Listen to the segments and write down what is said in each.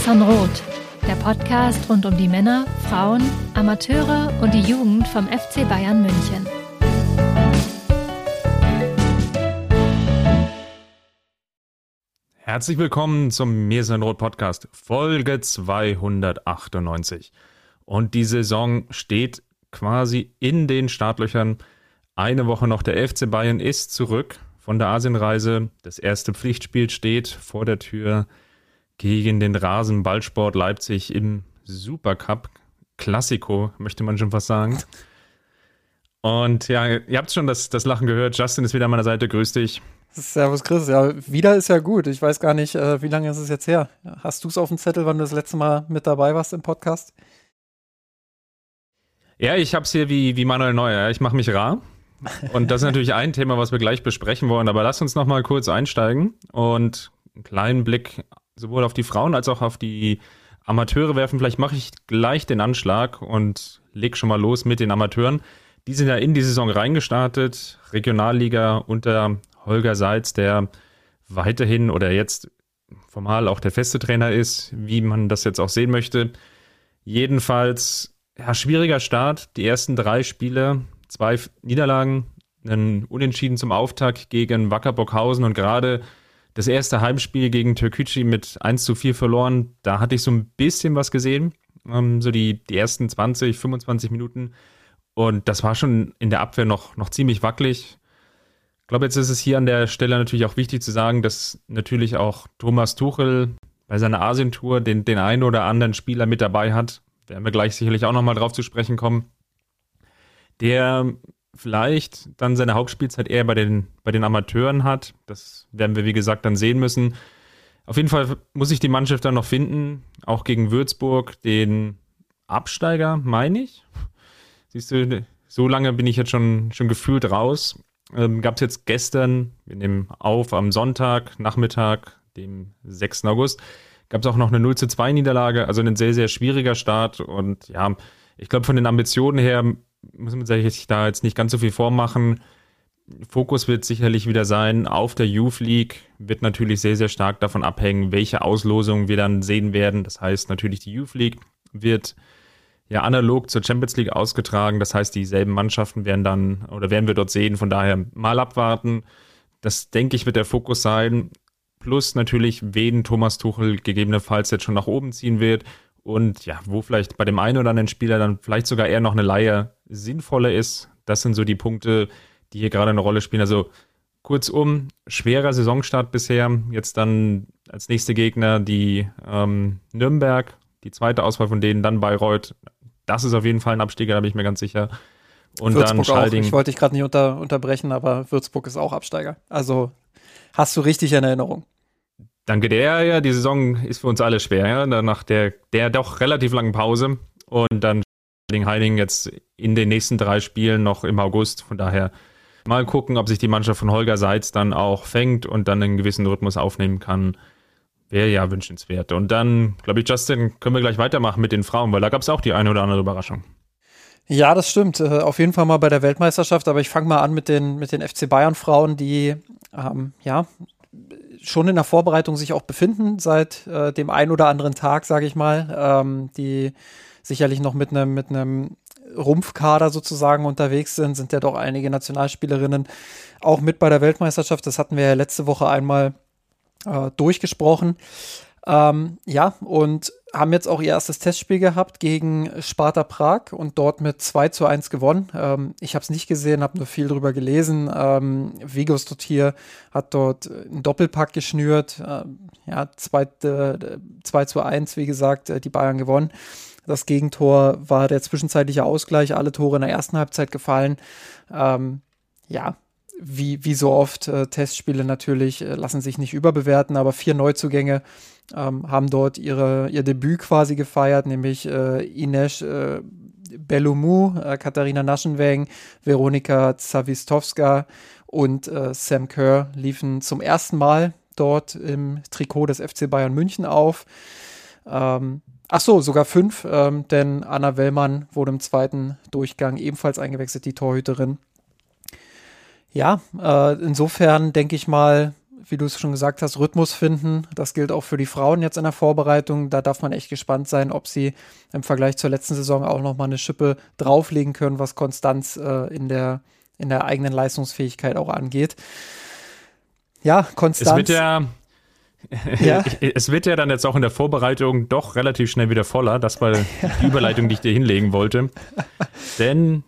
Sanrot, der Podcast rund um die Männer, Frauen, Amateure und die Jugend vom FC Bayern München. Herzlich willkommen zum Mir Sanrot Podcast, Folge 298. Und die Saison steht quasi in den Startlöchern. Eine Woche noch, der FC Bayern ist zurück von der Asienreise. Das erste Pflichtspiel steht vor der Tür gegen den Rasenballsport Leipzig im Supercup. Klassiko, möchte man schon fast sagen. Und ja, ihr habt schon das, das Lachen gehört. Justin ist wieder an meiner Seite. Grüß dich. Servus Chris. Ja, wieder ist ja gut. Ich weiß gar nicht, äh, wie lange ist es jetzt her? Hast du es auf dem Zettel, wann du das letzte Mal mit dabei warst im Podcast? Ja, ich habe es hier wie, wie Manuel Neuer. Ich mache mich rar. Und das ist natürlich ein Thema, was wir gleich besprechen wollen. Aber lass uns noch mal kurz einsteigen und einen kleinen Blick sowohl auf die Frauen als auch auf die Amateure werfen. Vielleicht mache ich gleich den Anschlag und leg schon mal los mit den Amateuren. Die sind ja in die Saison reingestartet. Regionalliga unter Holger Seitz, der weiterhin oder jetzt formal auch der feste Trainer ist, wie man das jetzt auch sehen möchte. Jedenfalls, ja, schwieriger Start. Die ersten drei Spiele, zwei Niederlagen, einen Unentschieden zum Auftakt gegen Wacker Bockhausen und gerade das erste Heimspiel gegen Türkücü mit 1 zu 4 verloren. Da hatte ich so ein bisschen was gesehen. Ähm, so die, die ersten 20, 25 Minuten. Und das war schon in der Abwehr noch, noch ziemlich wackelig. Ich glaube, jetzt ist es hier an der Stelle natürlich auch wichtig zu sagen, dass natürlich auch Thomas Tuchel bei seiner Asientour den, den einen oder anderen Spieler mit dabei hat. Werden wir gleich sicherlich auch nochmal drauf zu sprechen kommen. Der vielleicht dann seine Hauptspielzeit eher bei den, bei den Amateuren hat. Das werden wir, wie gesagt, dann sehen müssen. Auf jeden Fall muss ich die Mannschaft dann noch finden, auch gegen Würzburg, den Absteiger, meine ich. Siehst du, so lange bin ich jetzt schon, schon gefühlt raus. Ähm, Gab es jetzt gestern, wir nehmen auf am Sonntag, Nachmittag, dem 6. August, gab es auch noch eine 0 zu 2 Niederlage, also ein sehr, sehr schwieriger Start. Und ja, ich glaube, von den Ambitionen her muss man sich da jetzt nicht ganz so viel vormachen. Fokus wird sicherlich wieder sein auf der Youth League, wird natürlich sehr, sehr stark davon abhängen, welche Auslosungen wir dann sehen werden. Das heißt natürlich, die Youth League wird ja analog zur Champions League ausgetragen. Das heißt, dieselben Mannschaften werden dann oder werden wir dort sehen. Von daher mal abwarten. Das denke ich wird der Fokus sein. Plus natürlich, wen Thomas Tuchel gegebenenfalls jetzt schon nach oben ziehen wird und ja, wo vielleicht bei dem einen oder anderen Spieler dann vielleicht sogar eher noch eine Leihe sinnvoller ist. Das sind so die Punkte, die hier gerade eine Rolle spielen. Also kurzum, schwerer Saisonstart bisher. Jetzt dann als nächste Gegner die ähm, Nürnberg, die zweite Auswahl von denen, dann Bayreuth. Das ist auf jeden Fall ein Absteiger, da bin ich mir ganz sicher. Und Würzburg dann Schalding. Auch. Ich wollte dich gerade nicht unter, unterbrechen, aber Würzburg ist auch Absteiger. Also hast du richtig in Erinnerung. Danke der, ja, die Saison ist für uns alle schwer, ja, nach der, der doch relativ langen Pause und dann Heiding jetzt in den nächsten drei Spielen noch im August, von daher mal gucken, ob sich die Mannschaft von Holger Seitz dann auch fängt und dann einen gewissen Rhythmus aufnehmen kann. Wäre ja wünschenswert. Und dann, glaube ich, Justin, können wir gleich weitermachen mit den Frauen, weil da gab es auch die eine oder andere Überraschung. Ja, das stimmt. Äh, auf jeden Fall mal bei der Weltmeisterschaft, aber ich fange mal an mit den, mit den FC Bayern Frauen, die ähm, ja schon in der Vorbereitung sich auch befinden, seit äh, dem ein oder anderen Tag, sage ich mal, ähm, die sicherlich noch mit einem mit Rumpfkader sozusagen unterwegs sind, sind ja doch einige Nationalspielerinnen auch mit bei der Weltmeisterschaft. Das hatten wir ja letzte Woche einmal äh, durchgesprochen. Ähm, ja, und haben jetzt auch ihr erstes Testspiel gehabt gegen Sparta Prag und dort mit 2 zu 1 gewonnen. Ähm, ich habe es nicht gesehen, habe nur viel drüber gelesen. Ähm, Vigos Totier hat dort einen Doppelpack geschnürt. Ähm, ja, 2, äh, 2 zu 1, wie gesagt, äh, die Bayern gewonnen. Das Gegentor war der zwischenzeitliche Ausgleich, alle Tore in der ersten Halbzeit gefallen. Ähm, ja, wie, wie so oft, äh, Testspiele natürlich äh, lassen sich nicht überbewerten, aber vier Neuzugänge ähm, haben dort ihre, ihr Debüt quasi gefeiert, nämlich äh, Ines äh, Belloumou, äh, Katharina Naschenweng, Veronika Zawistowska und äh, Sam Kerr liefen zum ersten Mal dort im Trikot des FC Bayern München auf. Ähm, ach so, sogar fünf, ähm, denn Anna Wellmann wurde im zweiten Durchgang ebenfalls eingewechselt, die Torhüterin. Ja, äh, insofern denke ich mal, wie du es schon gesagt hast, Rhythmus finden. Das gilt auch für die Frauen jetzt in der Vorbereitung. Da darf man echt gespannt sein, ob sie im Vergleich zur letzten Saison auch noch mal eine Schippe drauflegen können, was Konstanz äh, in, der, in der eigenen Leistungsfähigkeit auch angeht. Ja, Konstanz. Es wird ja, ja. Es wird ja dann jetzt auch in der Vorbereitung doch relativ schnell wieder voller. Das war die Überleitung, die ich dir hinlegen wollte. Denn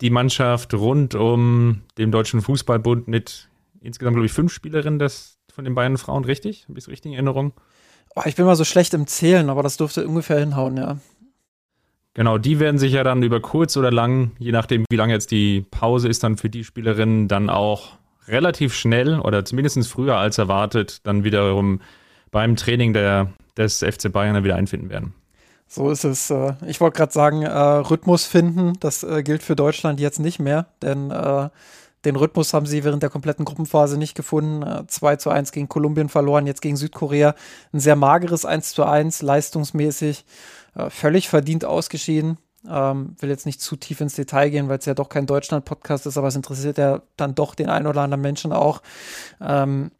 die Mannschaft rund um den Deutschen Fußballbund mit insgesamt, glaube ich, fünf Spielerinnen des, von den beiden Frauen, richtig? Habe ich es richtig in Erinnerung? Oh, ich bin mal so schlecht im Zählen, aber das dürfte ungefähr hinhauen, ja. Genau, die werden sich ja dann über kurz oder lang, je nachdem, wie lange jetzt die Pause ist, dann für die Spielerinnen dann auch relativ schnell oder zumindest früher als erwartet dann wiederum beim Training der, des FC Bayern wieder einfinden werden. So ist es. Äh, ich wollte gerade sagen, äh, Rhythmus finden, das äh, gilt für Deutschland jetzt nicht mehr, denn den Rhythmus haben sie während der kompletten Gruppenphase nicht gefunden. 2 zu 1 gegen Kolumbien verloren, jetzt gegen Südkorea. Ein sehr mageres 1 zu 1, leistungsmäßig, völlig verdient ausgeschieden. Ähm, will jetzt nicht zu tief ins Detail gehen, weil es ja doch kein Deutschland-Podcast ist, aber es interessiert ja dann doch den einen oder anderen Menschen auch. Ähm,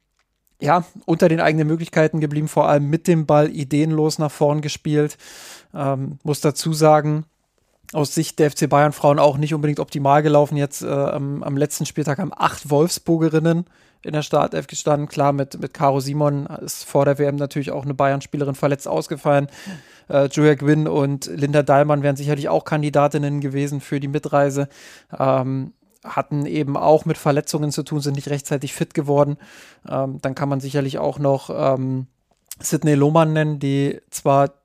ja, unter den eigenen Möglichkeiten geblieben, vor allem mit dem Ball ideenlos nach vorn gespielt. Ähm, muss dazu sagen, aus Sicht der FC Bayern Frauen auch nicht unbedingt optimal gelaufen. Jetzt äh, am, am, letzten Spieltag haben acht Wolfsburgerinnen in der Startelf gestanden. Klar, mit, mit Caro Simon ist vor der WM natürlich auch eine Bayern-Spielerin verletzt ausgefallen. Äh, Julia Gwynn und Linda Dahlmann wären sicherlich auch Kandidatinnen gewesen für die Mitreise. Ähm, hatten eben auch mit Verletzungen zu tun, sind nicht rechtzeitig fit geworden. Ähm, dann kann man sicherlich auch noch ähm, Sidney Lohmann nennen, die zwar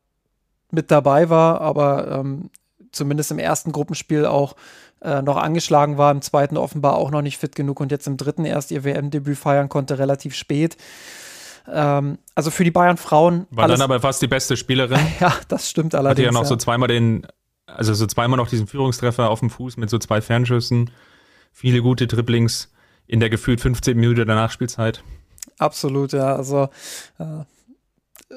mit dabei war, aber ähm, zumindest im ersten Gruppenspiel auch äh, noch angeschlagen war, im zweiten offenbar auch noch nicht fit genug und jetzt im dritten erst ihr WM-Debüt feiern konnte, relativ spät. Ähm, also für die Bayern Frauen. War dann aber fast die beste Spielerin. ja, das stimmt allerdings. Hatte ja noch ja. so zweimal den, also so zweimal noch diesen Führungstreffer auf dem Fuß mit so zwei Fernschüssen, viele gute Dribblings in der gefühlt 15 Minuten der Nachspielzeit. Absolut, ja. Also äh,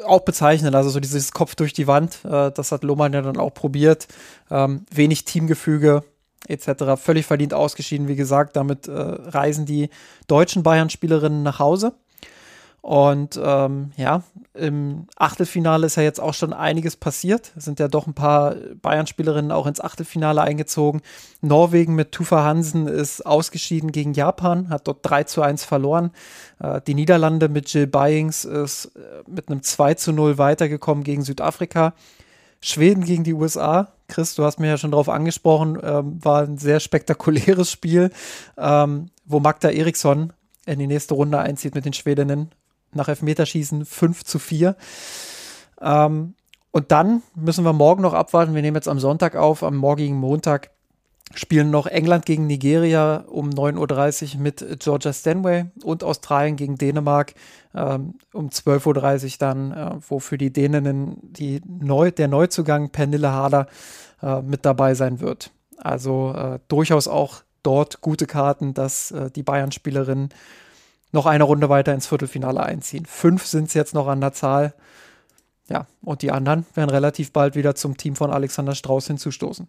auch bezeichnend, also so dieses Kopf durch die Wand, äh, das hat Lohmann ja dann auch probiert. Ähm, wenig Teamgefüge etc. Völlig verdient ausgeschieden, wie gesagt. Damit äh, reisen die deutschen Bayern-Spielerinnen nach Hause. Und ähm, ja, im Achtelfinale ist ja jetzt auch schon einiges passiert. Es sind ja doch ein paar Bayern-Spielerinnen auch ins Achtelfinale eingezogen. Norwegen mit Tufa Hansen ist ausgeschieden gegen Japan, hat dort 3 zu 1 verloren. Äh, die Niederlande mit Jill Byings ist äh, mit einem 2 zu 0 weitergekommen gegen Südafrika. Schweden gegen die USA. Chris, du hast mir ja schon darauf angesprochen, ähm, war ein sehr spektakuläres Spiel, ähm, wo Magda Eriksson in die nächste Runde einzieht mit den Schwedinnen nach Elfmeterschießen 5 zu 4. Ähm, und dann müssen wir morgen noch abwarten. Wir nehmen jetzt am Sonntag auf, am morgigen Montag spielen noch England gegen Nigeria um 9.30 Uhr mit Georgia Stanway und Australien gegen Dänemark ähm, um 12.30 Uhr dann, äh, wo für die Däninnen die Neu der Neuzugang Pernille Harder äh, mit dabei sein wird. Also äh, durchaus auch dort gute Karten, dass äh, die Bayern-Spielerinnen noch eine Runde weiter ins Viertelfinale einziehen. Fünf sind es jetzt noch an der Zahl. Ja, und die anderen werden relativ bald wieder zum Team von Alexander Strauß hinzustoßen.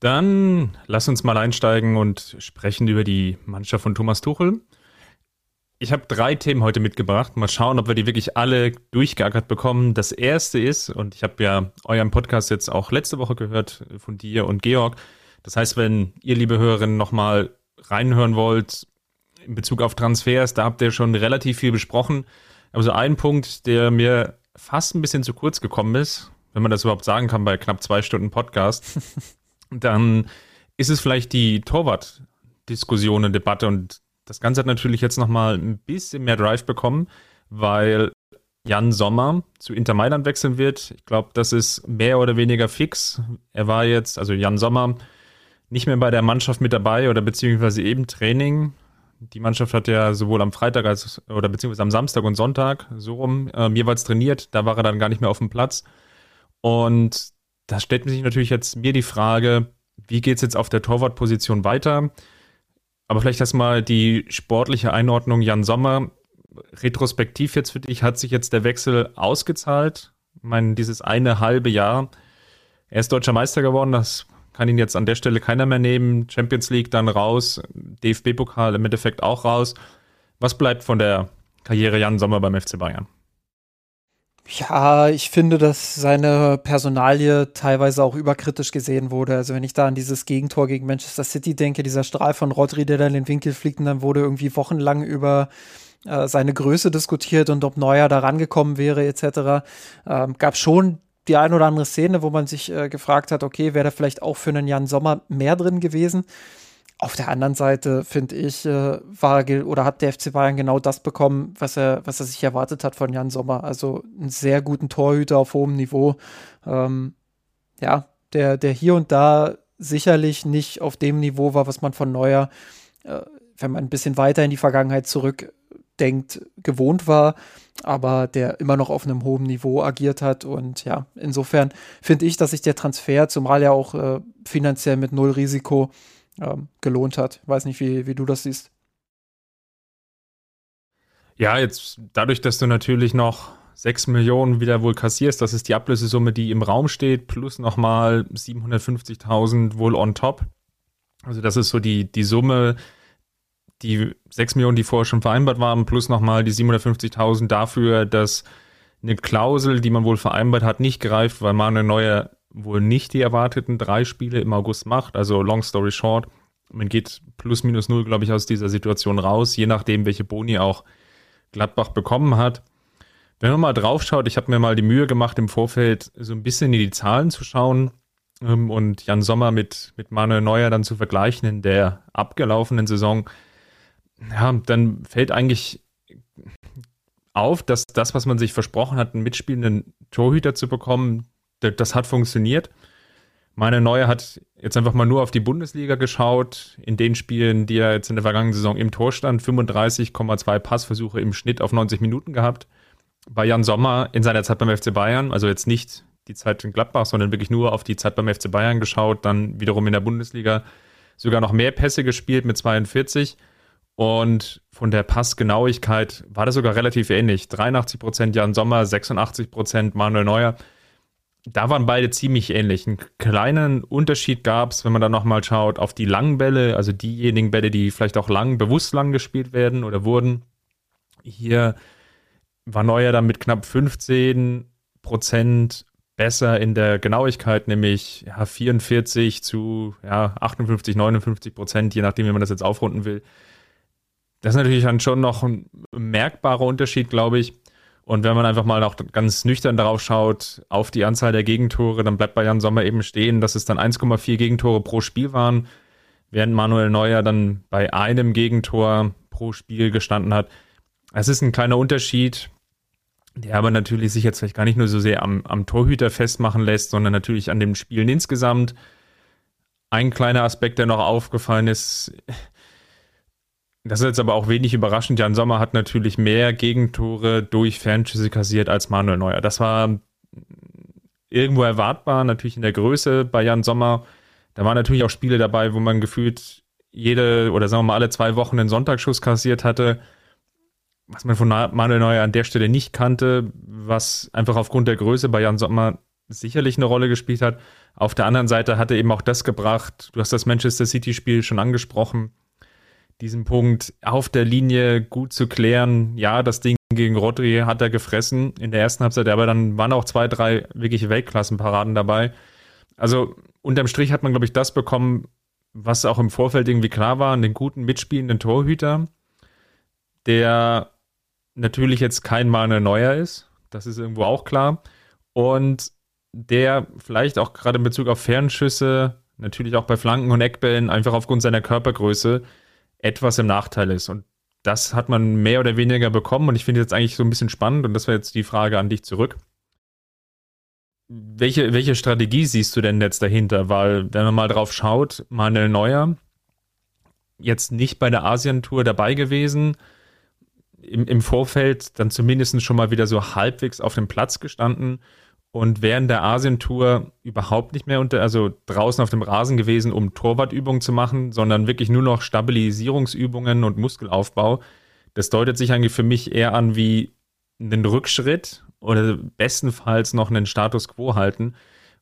Dann lass uns mal einsteigen und sprechen über die Mannschaft von Thomas Tuchel. Ich habe drei Themen heute mitgebracht. Mal schauen, ob wir die wirklich alle durchgeackert bekommen. Das erste ist, und ich habe ja euren Podcast jetzt auch letzte Woche gehört von dir und Georg. Das heißt, wenn ihr, liebe Hörerinnen, nochmal reinhören wollt in Bezug auf Transfers, da habt ihr schon relativ viel besprochen. Aber so ein Punkt, der mir fast ein bisschen zu kurz gekommen ist, wenn man das überhaupt sagen kann bei knapp zwei Stunden Podcast, dann ist es vielleicht die Torwart-Diskussion und Debatte und das Ganze hat natürlich jetzt nochmal ein bisschen mehr Drive bekommen, weil Jan Sommer zu Inter Mailand wechseln wird. Ich glaube, das ist mehr oder weniger fix. Er war jetzt, also Jan Sommer, nicht mehr bei der Mannschaft mit dabei oder beziehungsweise eben Training. Die Mannschaft hat ja sowohl am Freitag als oder beziehungsweise am Samstag und Sonntag so rum äh, jeweils trainiert. Da war er dann gar nicht mehr auf dem Platz. Und da stellt sich natürlich jetzt mir die Frage, wie geht es jetzt auf der Torwartposition weiter? Aber vielleicht erstmal die sportliche Einordnung. Jan Sommer, retrospektiv jetzt für dich, hat sich jetzt der Wechsel ausgezahlt? Ich meine, dieses eine halbe Jahr. Er ist deutscher Meister geworden, das kann ihn jetzt an der Stelle keiner mehr nehmen. Champions League dann raus, DFB-Pokal im Endeffekt auch raus. Was bleibt von der Karriere Jan Sommer beim FC Bayern? Ja, ich finde, dass seine Personalie teilweise auch überkritisch gesehen wurde. Also wenn ich da an dieses Gegentor gegen Manchester City denke, dieser Strahl von Rodri, der da in den Winkel fliegt, und dann wurde irgendwie wochenlang über äh, seine Größe diskutiert und ob Neuer da rangekommen wäre etc. Ähm, gab schon die ein oder andere Szene, wo man sich äh, gefragt hat, okay, wäre da vielleicht auch für einen Jan Sommer mehr drin gewesen? Auf der anderen Seite finde ich, äh, war oder hat der FC Bayern genau das bekommen, was er, was er sich erwartet hat von Jan Sommer. Also einen sehr guten Torhüter auf hohem Niveau. Ähm, ja, der, der hier und da sicherlich nicht auf dem Niveau war, was man von Neuer, äh, wenn man ein bisschen weiter in die Vergangenheit zurückdenkt, gewohnt war, aber der immer noch auf einem hohen Niveau agiert hat. Und ja, insofern finde ich, dass sich der Transfer, zumal ja auch äh, finanziell mit null Risiko, ähm, gelohnt hat. Weiß nicht, wie, wie du das siehst. Ja, jetzt dadurch, dass du natürlich noch 6 Millionen wieder wohl kassierst, das ist die Ablösesumme, die im Raum steht, plus nochmal 750.000 wohl on top. Also das ist so die, die Summe, die 6 Millionen, die vorher schon vereinbart waren, plus nochmal die 750.000 dafür, dass eine Klausel, die man wohl vereinbart hat, nicht greift, weil Manuel Neuer wohl nicht die erwarteten drei Spiele im August macht. Also long story short, man geht plus minus null, glaube ich, aus dieser Situation raus, je nachdem, welche Boni auch Gladbach bekommen hat. Wenn man mal drauf schaut, ich habe mir mal die Mühe gemacht, im Vorfeld so ein bisschen in die Zahlen zu schauen ähm, und Jan Sommer mit, mit Manuel Neuer dann zu vergleichen in der abgelaufenen Saison. Ja, dann fällt eigentlich auf, dass das, was man sich versprochen hat, einen mitspielenden Torhüter zu bekommen, das hat funktioniert. Meine Neue hat jetzt einfach mal nur auf die Bundesliga geschaut. In den Spielen, die er jetzt in der vergangenen Saison im Tor stand, 35,2 Passversuche im Schnitt auf 90 Minuten gehabt. Bei Jan Sommer in seiner Zeit beim FC Bayern, also jetzt nicht die Zeit in Gladbach, sondern wirklich nur auf die Zeit beim FC Bayern geschaut, dann wiederum in der Bundesliga sogar noch mehr Pässe gespielt mit 42. Und von der Passgenauigkeit war das sogar relativ ähnlich. 83% Jan Sommer, 86% Manuel Neuer da waren beide ziemlich ähnlich. Einen kleinen Unterschied gab es, wenn man dann nochmal schaut, auf die langen Bälle, also diejenigen Bälle, die vielleicht auch lang, bewusst lang gespielt werden oder wurden. Hier war Neuer dann mit knapp 15 Prozent besser in der Genauigkeit, nämlich ja, 44 zu ja, 58, 59 Prozent, je nachdem, wie man das jetzt aufrunden will. Das ist natürlich dann schon noch ein merkbarer Unterschied, glaube ich. Und wenn man einfach mal auch ganz nüchtern darauf schaut, auf die Anzahl der Gegentore, dann bleibt bei Jan Sommer eben stehen, dass es dann 1,4 Gegentore pro Spiel waren, während Manuel Neuer dann bei einem Gegentor pro Spiel gestanden hat. Es ist ein kleiner Unterschied, der aber natürlich sich jetzt vielleicht gar nicht nur so sehr am, am Torhüter festmachen lässt, sondern natürlich an dem Spielen insgesamt. Ein kleiner Aspekt, der noch aufgefallen ist, das ist jetzt aber auch wenig überraschend. Jan Sommer hat natürlich mehr Gegentore durch Fernschüsse kassiert als Manuel Neuer. Das war irgendwo erwartbar, natürlich in der Größe bei Jan Sommer. Da waren natürlich auch Spiele dabei, wo man gefühlt jede oder sagen wir mal alle zwei Wochen einen Sonntagsschuss kassiert hatte, was man von Manuel Neuer an der Stelle nicht kannte, was einfach aufgrund der Größe bei Jan Sommer sicherlich eine Rolle gespielt hat. Auf der anderen Seite hatte eben auch das gebracht, du hast das Manchester City-Spiel schon angesprochen, diesen Punkt auf der Linie gut zu klären. Ja, das Ding gegen Rodri hat er gefressen in der ersten Halbzeit, aber dann waren auch zwei, drei wirklich Weltklassenparaden dabei. Also unterm Strich hat man, glaube ich, das bekommen, was auch im Vorfeld irgendwie klar war, einen guten mitspielenden Torhüter, der natürlich jetzt kein Manuel Neuer ist. Das ist irgendwo auch klar. Und der vielleicht auch gerade in Bezug auf Fernschüsse, natürlich auch bei Flanken und Eckbällen, einfach aufgrund seiner Körpergröße etwas im Nachteil ist. Und das hat man mehr oder weniger bekommen. Und ich finde jetzt eigentlich so ein bisschen spannend, und das wäre jetzt die Frage an dich zurück. Welche, welche Strategie siehst du denn jetzt dahinter? Weil, wenn man mal drauf schaut, Manuel Neuer jetzt nicht bei der Asientour dabei gewesen. Im, Im Vorfeld dann zumindest schon mal wieder so halbwegs auf dem Platz gestanden und während der Asientour überhaupt nicht mehr unter, also draußen auf dem Rasen gewesen, um Torwartübungen zu machen, sondern wirklich nur noch Stabilisierungsübungen und Muskelaufbau. Das deutet sich eigentlich für mich eher an wie einen Rückschritt oder bestenfalls noch einen Status quo halten.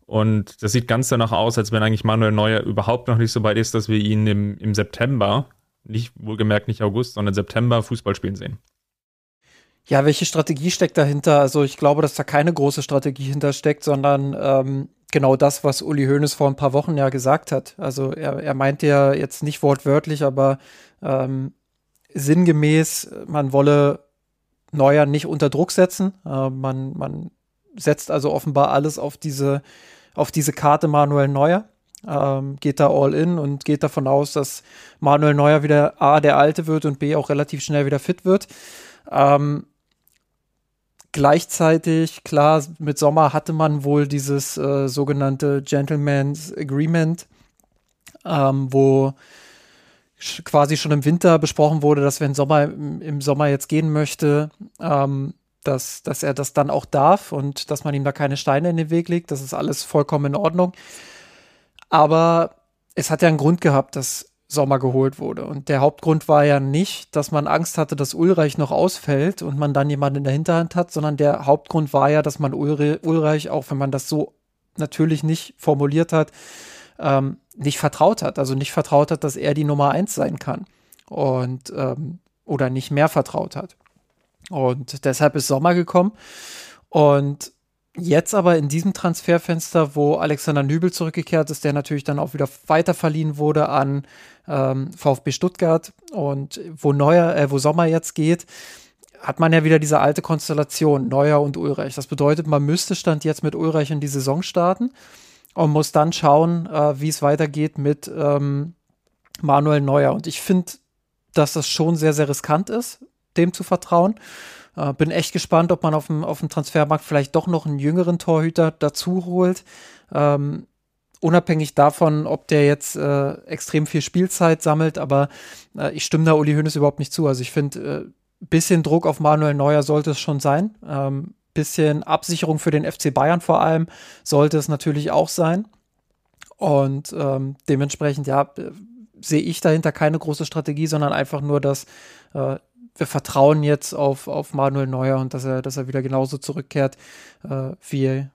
Und das sieht ganz danach aus, als wenn eigentlich Manuel Neuer überhaupt noch nicht so weit ist, dass wir ihn im, im September, nicht wohlgemerkt nicht August, sondern September Fußball spielen sehen. Ja, welche Strategie steckt dahinter? Also ich glaube, dass da keine große Strategie hintersteckt, sondern ähm, genau das, was Uli Hoeneß vor ein paar Wochen ja gesagt hat. Also er, er meinte ja jetzt nicht wortwörtlich, aber ähm, sinngemäß, man wolle Neuer nicht unter Druck setzen. Äh, man, man setzt also offenbar alles auf diese, auf diese Karte Manuel Neuer. Ähm, geht da all in und geht davon aus, dass Manuel Neuer wieder A, der Alte wird und B, auch relativ schnell wieder fit wird. Ähm, Gleichzeitig, klar, mit Sommer hatte man wohl dieses äh, sogenannte Gentleman's Agreement, ähm, wo quasi schon im Winter besprochen wurde, dass wenn Sommer im Sommer jetzt gehen möchte, ähm, dass, dass er das dann auch darf und dass man ihm da keine Steine in den Weg legt. Das ist alles vollkommen in Ordnung. Aber es hat ja einen Grund gehabt, dass Sommer geholt wurde. Und der Hauptgrund war ja nicht, dass man Angst hatte, dass Ulreich noch ausfällt und man dann jemanden in der Hinterhand hat, sondern der Hauptgrund war ja, dass man Ulre Ulreich, auch wenn man das so natürlich nicht formuliert hat, ähm, nicht vertraut hat. Also nicht vertraut hat, dass er die Nummer eins sein kann. Und ähm, oder nicht mehr vertraut hat. Und deshalb ist Sommer gekommen. Und Jetzt aber in diesem Transferfenster, wo Alexander Nübel zurückgekehrt ist, der natürlich dann auch wieder weiterverliehen wurde an ähm, VfB Stuttgart und wo Neuer, äh, wo Sommer jetzt geht, hat man ja wieder diese alte Konstellation, Neuer und Ulreich. Das bedeutet, man müsste Stand jetzt mit Ulreich in die Saison starten und muss dann schauen, äh, wie es weitergeht mit ähm, Manuel Neuer. Und ich finde, dass das schon sehr, sehr riskant ist, dem zu vertrauen. Äh, bin echt gespannt, ob man auf dem, auf dem Transfermarkt vielleicht doch noch einen jüngeren Torhüter dazu holt. Ähm, unabhängig davon, ob der jetzt äh, extrem viel Spielzeit sammelt, aber äh, ich stimme da Uli Hoeneß überhaupt nicht zu. Also ich finde, äh, bisschen Druck auf Manuel Neuer sollte es schon sein. Ähm, bisschen Absicherung für den FC Bayern vor allem sollte es natürlich auch sein. Und ähm, dementsprechend, ja, äh, sehe ich dahinter keine große Strategie, sondern einfach nur, dass äh, wir vertrauen jetzt auf, auf Manuel Neuer und dass er, dass er wieder genauso zurückkehrt, äh, wie,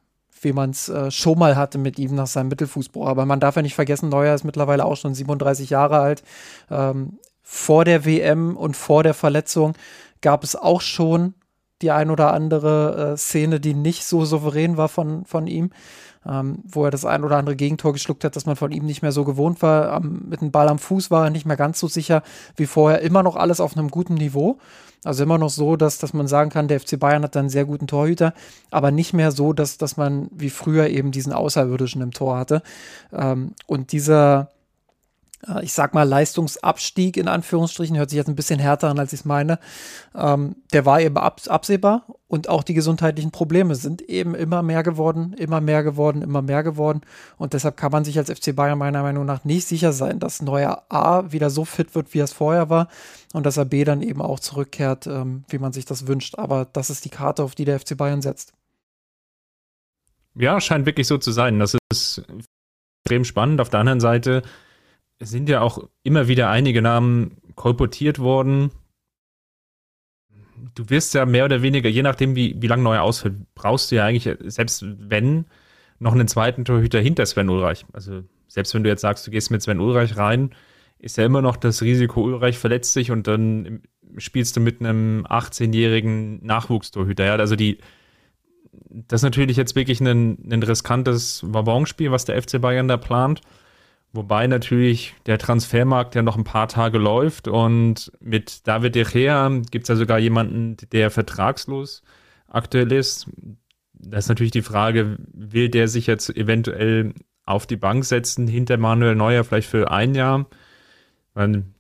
wie man es äh, schon mal hatte mit ihm nach seinem Mittelfußbruch. Aber man darf ja nicht vergessen, Neuer ist mittlerweile auch schon 37 Jahre alt. Ähm, vor der WM und vor der Verletzung gab es auch schon die ein oder andere äh, Szene, die nicht so souverän war von, von ihm ähm, wo er das ein oder andere Gegentor geschluckt hat, das man von ihm nicht mehr so gewohnt war. Am, mit dem Ball am Fuß war er nicht mehr ganz so sicher wie vorher. Immer noch alles auf einem guten Niveau. Also immer noch so, dass, dass man sagen kann, der FC Bayern hat einen sehr guten Torhüter, aber nicht mehr so, dass, dass man wie früher eben diesen Außerirdischen im Tor hatte. Ähm, und dieser ich sag mal, Leistungsabstieg in Anführungsstrichen, hört sich jetzt ein bisschen härter an, als ich es meine, ähm, der war eben absehbar und auch die gesundheitlichen Probleme sind eben immer mehr geworden, immer mehr geworden, immer mehr geworden und deshalb kann man sich als FC Bayern meiner Meinung nach nicht sicher sein, dass neuer A wieder so fit wird, wie er es vorher war und dass er B dann eben auch zurückkehrt, ähm, wie man sich das wünscht. Aber das ist die Karte, auf die der FC Bayern setzt. Ja, scheint wirklich so zu sein. Das ist extrem spannend. Auf der anderen Seite es sind ja auch immer wieder einige Namen kolportiert worden. Du wirst ja mehr oder weniger, je nachdem, wie, wie lange neu ausfällt, brauchst du ja eigentlich, selbst wenn, noch einen zweiten Torhüter hinter Sven Ulreich. Also selbst wenn du jetzt sagst, du gehst mit Sven Ulreich rein, ist ja immer noch das Risiko, Ulreich verletzt sich und dann spielst du mit einem 18-jährigen Nachwuchstorhüter. Ja, also die, das ist natürlich jetzt wirklich ein, ein riskantes Wabonspiel, was der FC Bayern da plant. Wobei natürlich der Transfermarkt ja noch ein paar Tage läuft und mit David De Gea gibt es ja sogar jemanden, der vertragslos aktuell ist. Da ist natürlich die Frage, will der sich jetzt eventuell auf die Bank setzen hinter Manuel Neuer vielleicht für ein Jahr?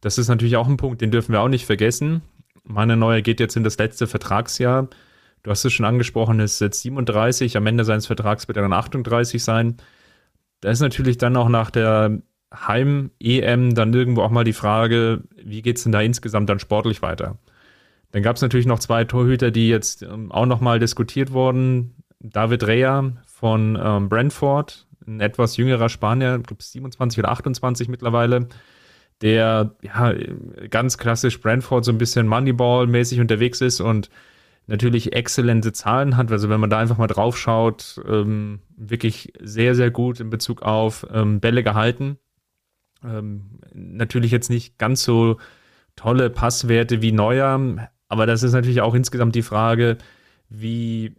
Das ist natürlich auch ein Punkt, den dürfen wir auch nicht vergessen. Manuel Neuer geht jetzt in das letzte Vertragsjahr. Du hast es schon angesprochen, ist jetzt 37, am Ende seines Vertrags wird er dann 38 sein. Da ist natürlich dann auch nach der Heim-EM dann irgendwo auch mal die Frage, wie geht es denn da insgesamt dann sportlich weiter? Dann gab es natürlich noch zwei Torhüter, die jetzt ähm, auch nochmal diskutiert wurden. David Rea von ähm, Brentford, ein etwas jüngerer Spanier, ich glaube 27 oder 28 mittlerweile, der ja ganz klassisch Brentford so ein bisschen Moneyball-mäßig unterwegs ist und natürlich exzellente Zahlen hat. Also wenn man da einfach mal drauf schaut, ähm, wirklich sehr, sehr gut in Bezug auf ähm, Bälle gehalten. Ähm, natürlich jetzt nicht ganz so tolle Passwerte wie Neuer, aber das ist natürlich auch insgesamt die Frage, wie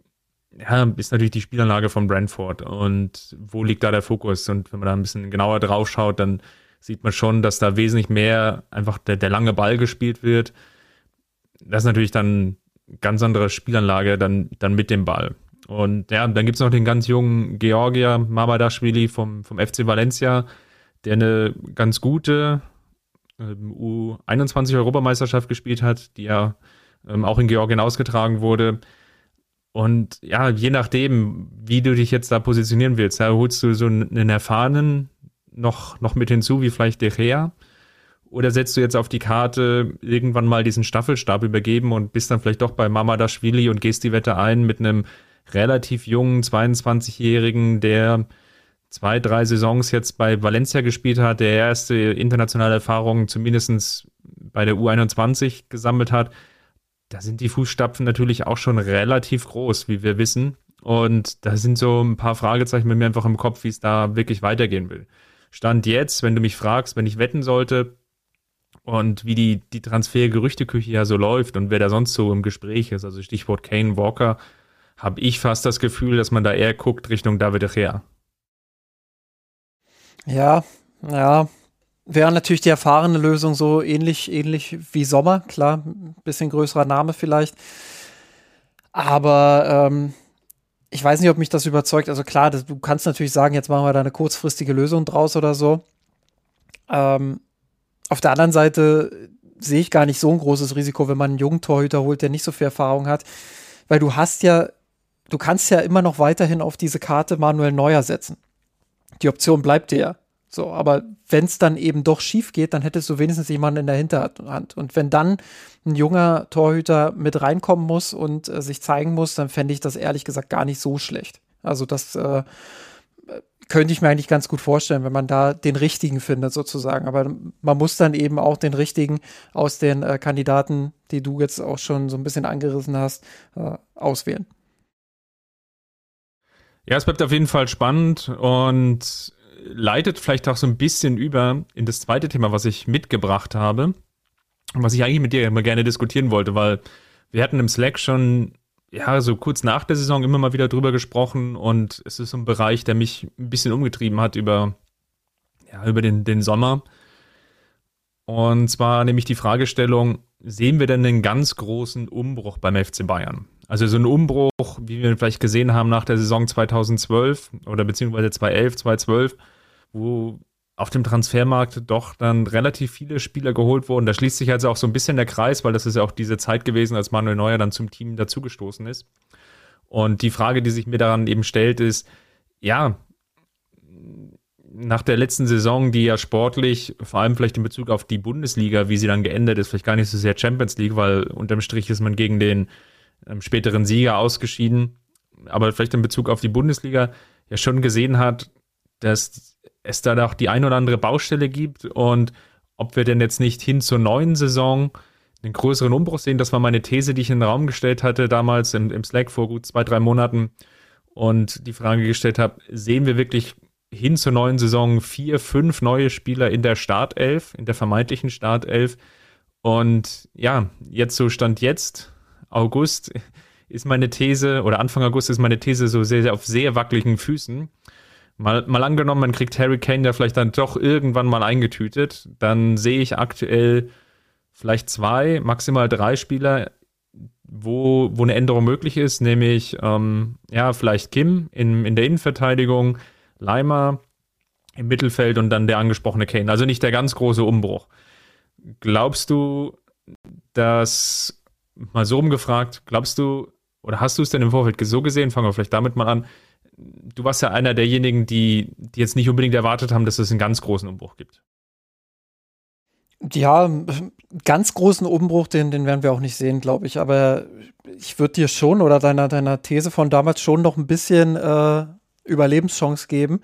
ja, ist natürlich die Spielanlage von Brentford und wo liegt da der Fokus? Und wenn man da ein bisschen genauer drauf schaut, dann sieht man schon, dass da wesentlich mehr einfach der, der lange Ball gespielt wird. Das ist natürlich dann ganz andere Spielanlage dann, dann mit dem Ball. Und ja, dann gibt es noch den ganz jungen Georgier Mamadashvili vom, vom FC Valencia, der eine ganz gute ähm, U21-Europameisterschaft gespielt hat, die ja ähm, auch in Georgien ausgetragen wurde. Und ja, je nachdem, wie du dich jetzt da positionieren willst, ja, holst du so einen erfahrenen noch, noch mit hinzu, wie vielleicht De Gea, oder setzt du jetzt auf die Karte irgendwann mal diesen Staffelstab übergeben und bist dann vielleicht doch bei Mama Daschwili und gehst die Wette ein mit einem relativ jungen 22-Jährigen, der zwei, drei Saisons jetzt bei Valencia gespielt hat, der erste internationale Erfahrungen zumindest bei der U21 gesammelt hat. Da sind die Fußstapfen natürlich auch schon relativ groß, wie wir wissen. Und da sind so ein paar Fragezeichen bei mir einfach im Kopf, wie es da wirklich weitergehen will. Stand jetzt, wenn du mich fragst, wenn ich wetten sollte und wie die, die Transfer-Gerüchteküche ja so läuft und wer da sonst so im Gespräch ist, also Stichwort Kane Walker, habe ich fast das Gefühl, dass man da eher guckt Richtung David Gea. Ja, ja. Wäre natürlich die erfahrene Lösung so ähnlich, ähnlich wie Sommer, klar, ein bisschen größerer Name vielleicht. Aber ähm, ich weiß nicht, ob mich das überzeugt. Also klar, das, du kannst natürlich sagen, jetzt machen wir da eine kurzfristige Lösung draus oder so. Ähm, auf der anderen Seite sehe ich gar nicht so ein großes Risiko, wenn man einen jungen Torhüter holt, der nicht so viel Erfahrung hat. Weil du hast ja, du kannst ja immer noch weiterhin auf diese Karte Manuel Neuer setzen. Die Option bleibt dir ja. So, aber wenn es dann eben doch schief geht, dann hättest du wenigstens jemanden in der Hinterhand. Und wenn dann ein junger Torhüter mit reinkommen muss und äh, sich zeigen muss, dann fände ich das ehrlich gesagt gar nicht so schlecht. Also das äh, könnte ich mir eigentlich ganz gut vorstellen, wenn man da den richtigen findet sozusagen. Aber man muss dann eben auch den richtigen aus den äh, Kandidaten, die du jetzt auch schon so ein bisschen angerissen hast, äh, auswählen. Ja, es bleibt auf jeden Fall spannend und leitet vielleicht auch so ein bisschen über in das zweite Thema, was ich mitgebracht habe, was ich eigentlich mit dir immer gerne diskutieren wollte, weil wir hatten im Slack schon ja, so kurz nach der Saison immer mal wieder drüber gesprochen und es ist so ein Bereich, der mich ein bisschen umgetrieben hat über, ja, über den, den Sommer. Und zwar nämlich die Fragestellung, sehen wir denn einen ganz großen Umbruch beim FC Bayern? Also so einen Umbruch, wie wir vielleicht gesehen haben nach der Saison 2012 oder beziehungsweise 2011, 2012, wo auf dem Transfermarkt doch dann relativ viele Spieler geholt wurden. Da schließt sich also auch so ein bisschen der Kreis, weil das ist ja auch diese Zeit gewesen, als Manuel Neuer dann zum Team dazugestoßen ist. Und die Frage, die sich mir daran eben stellt, ist, ja, nach der letzten Saison, die ja sportlich, vor allem vielleicht in Bezug auf die Bundesliga, wie sie dann geendet ist, vielleicht gar nicht so sehr Champions League, weil unterm Strich ist man gegen den ähm, späteren Sieger ausgeschieden, aber vielleicht in Bezug auf die Bundesliga ja schon gesehen hat, dass es da auch die ein oder andere Baustelle gibt und ob wir denn jetzt nicht hin zur neuen Saison einen größeren Umbruch sehen. Das war meine These, die ich in den Raum gestellt hatte damals im, im Slack vor gut zwei, drei Monaten und die Frage gestellt habe, sehen wir wirklich hin zur neuen Saison vier, fünf neue Spieler in der Startelf, in der vermeintlichen Startelf. Und ja, jetzt so stand jetzt, August, ist meine These, oder Anfang August ist meine These so sehr, sehr auf sehr wackeligen Füßen. Mal, mal angenommen, man kriegt Harry Kane ja vielleicht dann doch irgendwann mal eingetütet, dann sehe ich aktuell vielleicht zwei, maximal drei Spieler, wo, wo eine Änderung möglich ist, nämlich ähm, ja, vielleicht Kim in, in der Innenverteidigung, Leimer im Mittelfeld und dann der angesprochene Kane. Also nicht der ganz große Umbruch. Glaubst du, dass, mal so rumgefragt, glaubst du, oder hast du es denn im Vorfeld so gesehen, fangen wir vielleicht damit mal an, du warst ja einer derjenigen, die, die jetzt nicht unbedingt erwartet haben, dass es einen ganz großen Umbruch gibt. Ja, ganz großen Umbruch, den, den werden wir auch nicht sehen, glaube ich. Aber ich würde dir schon oder deiner, deiner These von damals schon noch ein bisschen äh, Überlebenschance geben.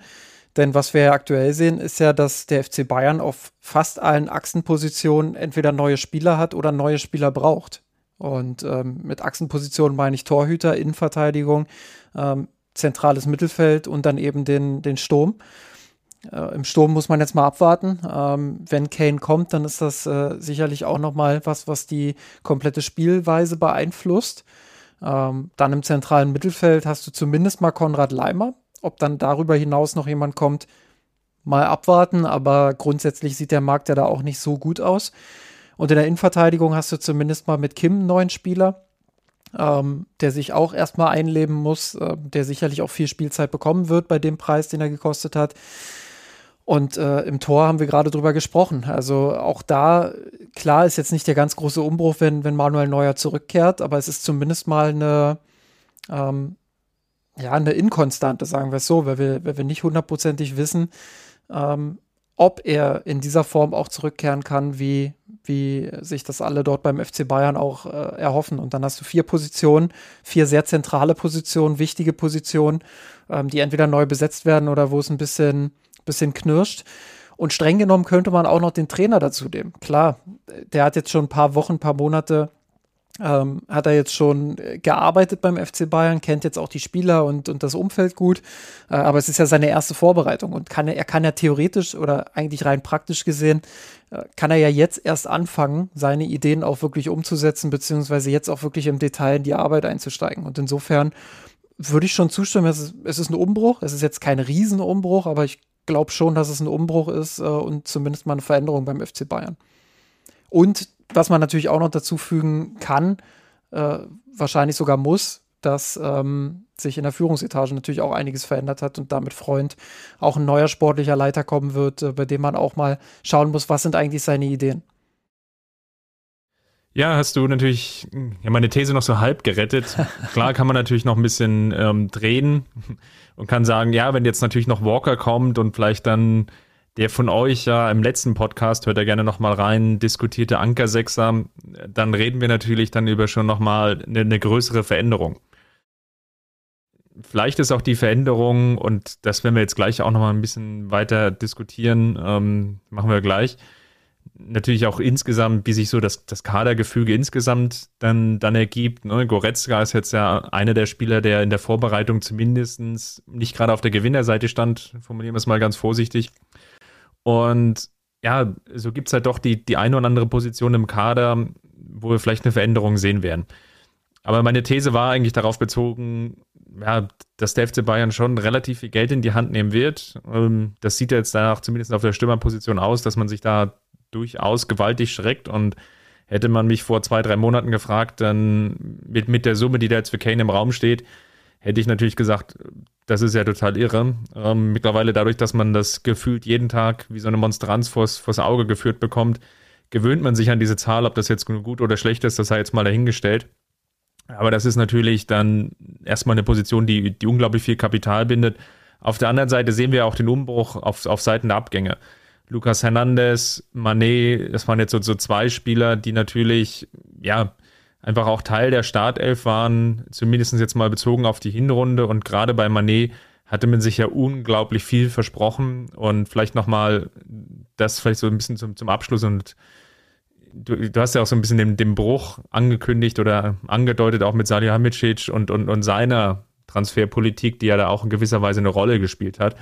Denn was wir ja aktuell sehen, ist ja, dass der FC Bayern auf fast allen Achsenpositionen entweder neue Spieler hat oder neue Spieler braucht. Und ähm, mit Achsenpositionen meine ich Torhüter, Innenverteidigung, ähm, zentrales Mittelfeld und dann eben den, den Sturm. Äh, Im Sturm muss man jetzt mal abwarten. Ähm, wenn Kane kommt, dann ist das äh, sicherlich auch noch mal was, was die komplette Spielweise beeinflusst. Ähm, dann im zentralen Mittelfeld hast du zumindest mal Konrad Leimer. Ob dann darüber hinaus noch jemand kommt, mal abwarten. Aber grundsätzlich sieht der Markt ja da auch nicht so gut aus. Und in der Innenverteidigung hast du zumindest mal mit Kim einen neuen Spieler. Ähm, der sich auch erstmal einleben muss, äh, der sicherlich auch viel Spielzeit bekommen wird bei dem Preis, den er gekostet hat. Und äh, im Tor haben wir gerade drüber gesprochen. Also auch da, klar, ist jetzt nicht der ganz große Umbruch, wenn, wenn Manuel Neuer zurückkehrt, aber es ist zumindest mal eine, ähm, ja, eine Inkonstante, sagen wir es so, weil wir, weil wir nicht hundertprozentig wissen, ähm, ob er in dieser Form auch zurückkehren kann, wie, wie sich das alle dort beim FC Bayern auch äh, erhoffen. Und dann hast du vier Positionen, vier sehr zentrale Positionen, wichtige Positionen, ähm, die entweder neu besetzt werden oder wo es ein bisschen bisschen knirscht. Und streng genommen könnte man auch noch den Trainer dazu nehmen. Klar, der hat jetzt schon ein paar Wochen, ein paar Monate, ähm, hat er jetzt schon gearbeitet beim FC Bayern, kennt jetzt auch die Spieler und, und das Umfeld gut. Äh, aber es ist ja seine erste Vorbereitung und kann er, er kann ja theoretisch oder eigentlich rein praktisch gesehen, äh, kann er ja jetzt erst anfangen, seine Ideen auch wirklich umzusetzen, beziehungsweise jetzt auch wirklich im Detail in die Arbeit einzusteigen. Und insofern würde ich schon zustimmen, es ist, es ist ein Umbruch. Es ist jetzt kein Riesenumbruch, aber ich glaube schon, dass es ein Umbruch ist äh, und zumindest mal eine Veränderung beim FC Bayern. Und was man natürlich auch noch dazu fügen kann, äh, wahrscheinlich sogar muss, dass ähm, sich in der Führungsetage natürlich auch einiges verändert hat und damit Freund auch ein neuer sportlicher Leiter kommen wird, äh, bei dem man auch mal schauen muss, was sind eigentlich seine Ideen. Ja, hast du natürlich ja, meine These noch so halb gerettet. Klar kann man natürlich noch ein bisschen ähm, drehen und kann sagen, ja, wenn jetzt natürlich noch Walker kommt und vielleicht dann der von euch ja im letzten Podcast, hört er gerne nochmal rein, diskutierte Anker-Sechser, dann reden wir natürlich dann über schon nochmal eine, eine größere Veränderung. Vielleicht ist auch die Veränderung, und das werden wir jetzt gleich auch nochmal ein bisschen weiter diskutieren, ähm, machen wir gleich, natürlich auch insgesamt, wie sich so das, das Kadergefüge insgesamt dann, dann ergibt. Ne? Goretzka ist jetzt ja einer der Spieler, der in der Vorbereitung zumindest nicht gerade auf der Gewinnerseite stand, formulieren wir es mal ganz vorsichtig. Und ja, so gibt es halt doch die, die eine oder andere Position im Kader, wo wir vielleicht eine Veränderung sehen werden. Aber meine These war eigentlich darauf bezogen, ja, dass der FC Bayern schon relativ viel Geld in die Hand nehmen wird. Ähm, das sieht jetzt danach zumindest auf der Stürmerposition aus, dass man sich da durchaus gewaltig schreckt und hätte man mich vor zwei, drei Monaten gefragt, dann mit, mit der Summe, die da jetzt für Kane im Raum steht, hätte ich natürlich gesagt, das ist ja total irre. Ähm, mittlerweile dadurch, dass man das gefühlt jeden Tag wie so eine Monstranz vors, vors Auge geführt bekommt, gewöhnt man sich an diese Zahl, ob das jetzt gut oder schlecht ist, das sei jetzt mal dahingestellt. Aber das ist natürlich dann erstmal eine Position, die, die unglaublich viel Kapital bindet. Auf der anderen Seite sehen wir auch den Umbruch auf, auf Seiten der Abgänge. Lucas Hernandez, Manet, das waren jetzt so, so zwei Spieler, die natürlich, ja, einfach auch Teil der Startelf waren, zumindest jetzt mal bezogen auf die Hinrunde. Und gerade bei Manet hatte man sich ja unglaublich viel versprochen. Und vielleicht nochmal das vielleicht so ein bisschen zum, zum Abschluss. Und du, du, hast ja auch so ein bisschen den, den Bruch angekündigt oder angedeutet, auch mit Salihamidzic und, und, und seiner Transferpolitik, die ja da auch in gewisser Weise eine Rolle gespielt hat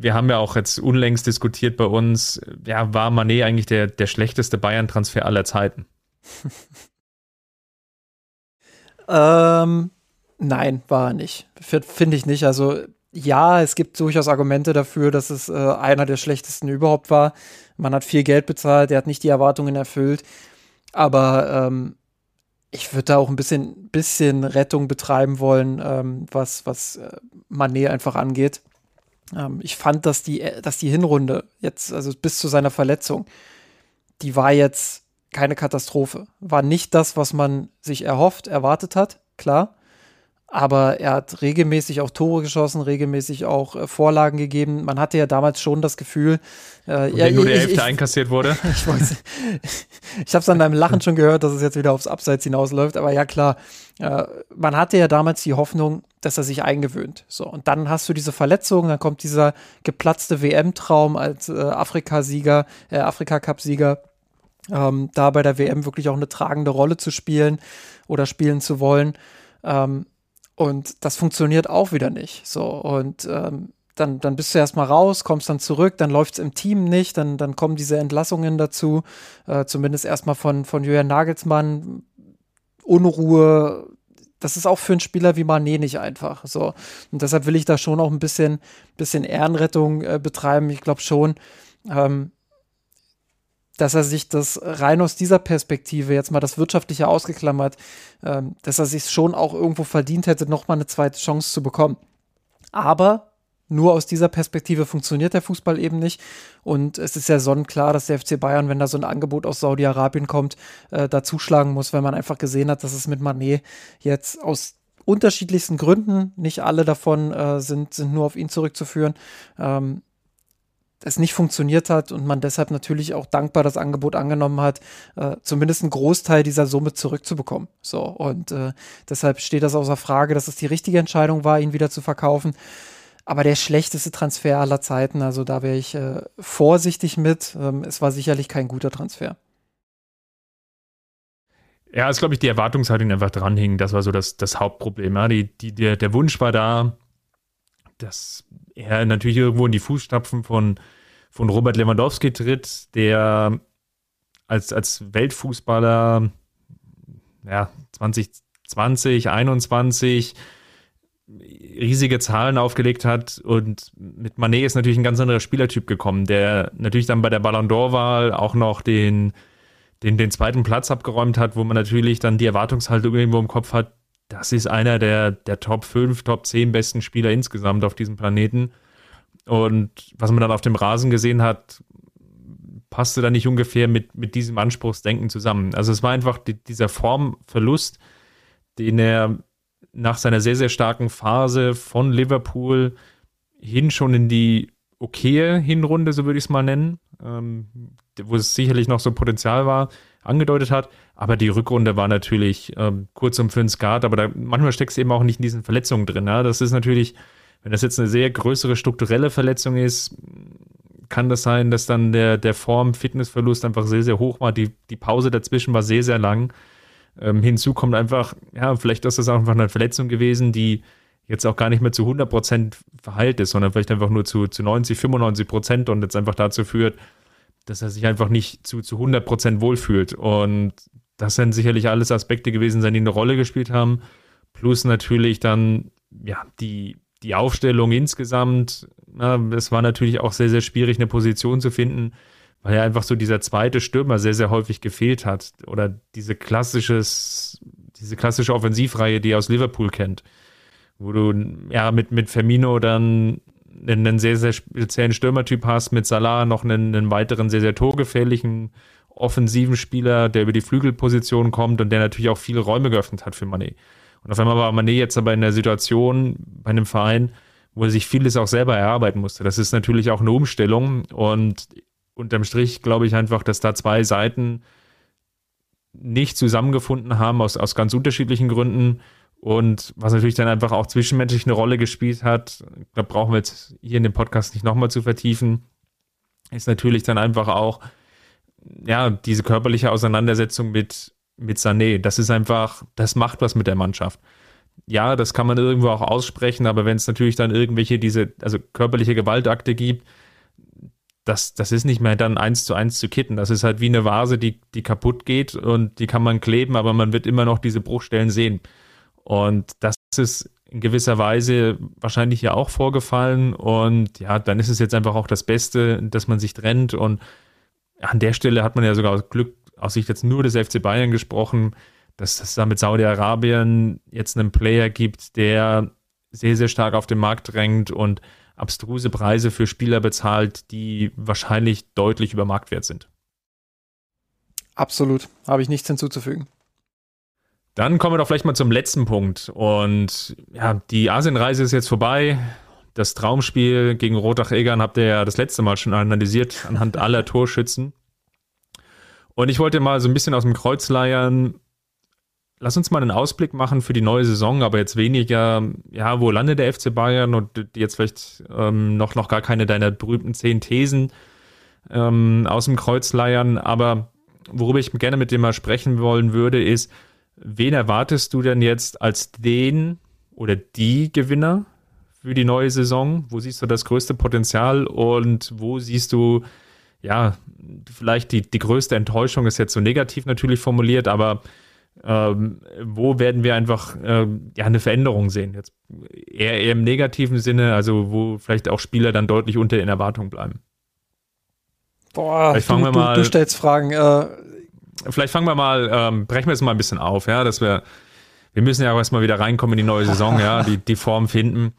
wir haben ja auch jetzt unlängst diskutiert bei uns, ja, war Manet eigentlich der, der schlechteste Bayern-Transfer aller Zeiten? ähm, nein, war er nicht. Finde ich nicht. Also ja, es gibt durchaus Argumente dafür, dass es äh, einer der schlechtesten überhaupt war. Man hat viel Geld bezahlt, er hat nicht die Erwartungen erfüllt. Aber ähm, ich würde da auch ein bisschen, bisschen Rettung betreiben wollen, ähm, was, was äh, Manet einfach angeht. Ähm, ich fand, dass die, dass die Hinrunde jetzt, also bis zu seiner Verletzung, die war jetzt keine Katastrophe. War nicht das, was man sich erhofft, erwartet hat, klar. aber er hat regelmäßig auch Tore geschossen, regelmäßig auch äh, Vorlagen gegeben. Man hatte ja damals schon das Gefühl, äh, ja, nur der Hälfte einkassiert wurde. ich ich habe es an deinem Lachen schon gehört, dass es jetzt wieder aufs Abseits hinausläuft, aber ja klar, äh, man hatte ja damals die Hoffnung, dass er sich eingewöhnt. So und dann hast du diese Verletzung, dann kommt dieser geplatzte WM-Traum als äh, Afrika-Sieger, äh, Afrika-Cup-Sieger. Ähm, da bei der WM wirklich auch eine tragende Rolle zu spielen oder spielen zu wollen. Ähm, und das funktioniert auch wieder nicht. So, und ähm, dann, dann bist du erstmal raus, kommst dann zurück, dann läuft es im Team nicht, dann, dann kommen diese Entlassungen dazu, äh, zumindest erstmal von, von Julian Nagelsmann. Unruhe, das ist auch für einen Spieler wie Mané nicht einfach. So. Und deshalb will ich da schon auch ein bisschen, bisschen Ehrenrettung äh, betreiben. Ich glaube schon, ähm, dass er sich das rein aus dieser Perspektive, jetzt mal das Wirtschaftliche ausgeklammert, ähm, dass er sich schon auch irgendwo verdient hätte, nochmal eine zweite Chance zu bekommen. Aber nur aus dieser Perspektive funktioniert der Fußball eben nicht. Und es ist ja sonnenklar, dass der FC Bayern, wenn da so ein Angebot aus Saudi-Arabien kommt, äh, da zuschlagen muss, wenn man einfach gesehen hat, dass es mit Manet jetzt aus unterschiedlichsten Gründen, nicht alle davon äh, sind, sind nur auf ihn zurückzuführen, ähm, es nicht funktioniert hat und man deshalb natürlich auch dankbar das Angebot angenommen hat, äh, zumindest einen Großteil dieser Summe zurückzubekommen. So, und äh, deshalb steht das außer Frage, dass es die richtige Entscheidung war, ihn wieder zu verkaufen. Aber der schlechteste Transfer aller Zeiten, also da wäre ich äh, vorsichtig mit. Ähm, es war sicherlich kein guter Transfer. Ja, ist, glaube ich, die Erwartungshaltung einfach dranhing. Das war so das, das Hauptproblem. Ja? Die, die, der, der Wunsch war da, dass er natürlich irgendwo in die Fußstapfen von, von Robert Lewandowski tritt, der als, als Weltfußballer ja, 2020, 2021 riesige Zahlen aufgelegt hat. Und mit Manet ist natürlich ein ganz anderer Spielertyp gekommen, der natürlich dann bei der Ballon d'Or-Wahl auch noch den, den, den zweiten Platz abgeräumt hat, wo man natürlich dann die Erwartungshaltung irgendwo im Kopf hat, das ist einer der, der Top 5, Top 10 besten Spieler insgesamt auf diesem Planeten. Und was man dann auf dem Rasen gesehen hat, passte da nicht ungefähr mit, mit diesem Anspruchsdenken zusammen. Also es war einfach die, dieser Formverlust, den er nach seiner sehr, sehr starken Phase von Liverpool hin schon in die okaye Hinrunde, so würde ich es mal nennen, ähm, wo es sicherlich noch so Potenzial war, angedeutet hat. Aber die Rückrunde war natürlich ähm, kurz um für den Skat, aber da, manchmal steckst du eben auch nicht in diesen Verletzungen drin. Ja? Das ist natürlich, wenn das jetzt eine sehr größere strukturelle Verletzung ist, kann das sein, dass dann der, der Form-Fitnessverlust einfach sehr, sehr hoch war. Die, die Pause dazwischen war sehr, sehr lang. Ähm, hinzu kommt einfach, ja, vielleicht ist das auch einfach eine Verletzung gewesen, die jetzt auch gar nicht mehr zu 100% verheilt ist, sondern vielleicht einfach nur zu, zu 90, 95% und jetzt einfach dazu führt, dass er sich einfach nicht zu, zu 100% wohlfühlt. Und das sind sicherlich alles Aspekte gewesen sein, die eine Rolle gespielt haben. Plus natürlich dann, ja, die, die Aufstellung insgesamt. Es war natürlich auch sehr, sehr schwierig, eine Position zu finden, weil ja einfach so dieser zweite Stürmer sehr, sehr häufig gefehlt hat. Oder diese klassisches, diese klassische Offensivreihe, die ihr aus Liverpool kennt. Wo du ja mit, mit Firmino dann einen sehr, sehr speziellen Stürmertyp hast, mit Salah noch einen, einen weiteren sehr, sehr torgefährlichen offensiven Spieler, der über die Flügelposition kommt und der natürlich auch viele Räume geöffnet hat für Manet. Und auf einmal war Manet jetzt aber in der Situation bei einem Verein, wo er sich vieles auch selber erarbeiten musste. Das ist natürlich auch eine Umstellung und unterm Strich glaube ich einfach, dass da zwei Seiten nicht zusammengefunden haben aus, aus ganz unterschiedlichen Gründen und was natürlich dann einfach auch zwischenmenschlich eine Rolle gespielt hat, da brauchen wir jetzt hier in dem Podcast nicht nochmal zu vertiefen, ist natürlich dann einfach auch, ja, diese körperliche Auseinandersetzung mit, mit Sané. Das ist einfach, das macht was mit der Mannschaft. Ja, das kann man irgendwo auch aussprechen, aber wenn es natürlich dann irgendwelche diese, also körperliche Gewaltakte gibt, das, das ist nicht mehr dann eins zu eins zu kitten. Das ist halt wie eine Vase, die, die kaputt geht und die kann man kleben, aber man wird immer noch diese Bruchstellen sehen. Und das ist in gewisser Weise wahrscheinlich ja auch vorgefallen. Und ja, dann ist es jetzt einfach auch das Beste, dass man sich trennt. Und an der Stelle hat man ja sogar Glück aus Sicht jetzt nur des FC Bayern gesprochen, dass es da mit Saudi-Arabien jetzt einen Player gibt, der sehr, sehr stark auf den Markt drängt und abstruse Preise für Spieler bezahlt, die wahrscheinlich deutlich über Marktwert sind. Absolut, habe ich nichts hinzuzufügen. Dann kommen wir doch vielleicht mal zum letzten Punkt. Und ja, die Asienreise ist jetzt vorbei. Das Traumspiel gegen Rotach-Egern habt ihr ja das letzte Mal schon analysiert anhand aller Torschützen. Und ich wollte mal so ein bisschen aus dem Kreuz leiern. Lass uns mal einen Ausblick machen für die neue Saison, aber jetzt weniger, ja, wo landet der FC Bayern und jetzt vielleicht ähm, noch, noch gar keine deiner berühmten zehn Thesen ähm, aus dem Kreuz leiern. Aber worüber ich gerne mit dir mal sprechen wollen würde, ist, wen erwartest du denn jetzt als den oder die Gewinner für die neue Saison? Wo siehst du das größte Potenzial und wo siehst du, ja, vielleicht die, die größte Enttäuschung ist jetzt so negativ natürlich formuliert, aber ähm, wo werden wir einfach äh, ja, eine Veränderung sehen? Jetzt eher, eher im negativen Sinne, also wo vielleicht auch Spieler dann deutlich unter den Erwartungen bleiben. Boah, du, wir mal, du, du stellst Fragen. Äh, vielleicht fangen wir mal, ähm, brechen wir es mal ein bisschen auf, ja, dass wir, wir müssen ja auch erstmal wieder reinkommen in die neue Saison, ja, die, die Form finden.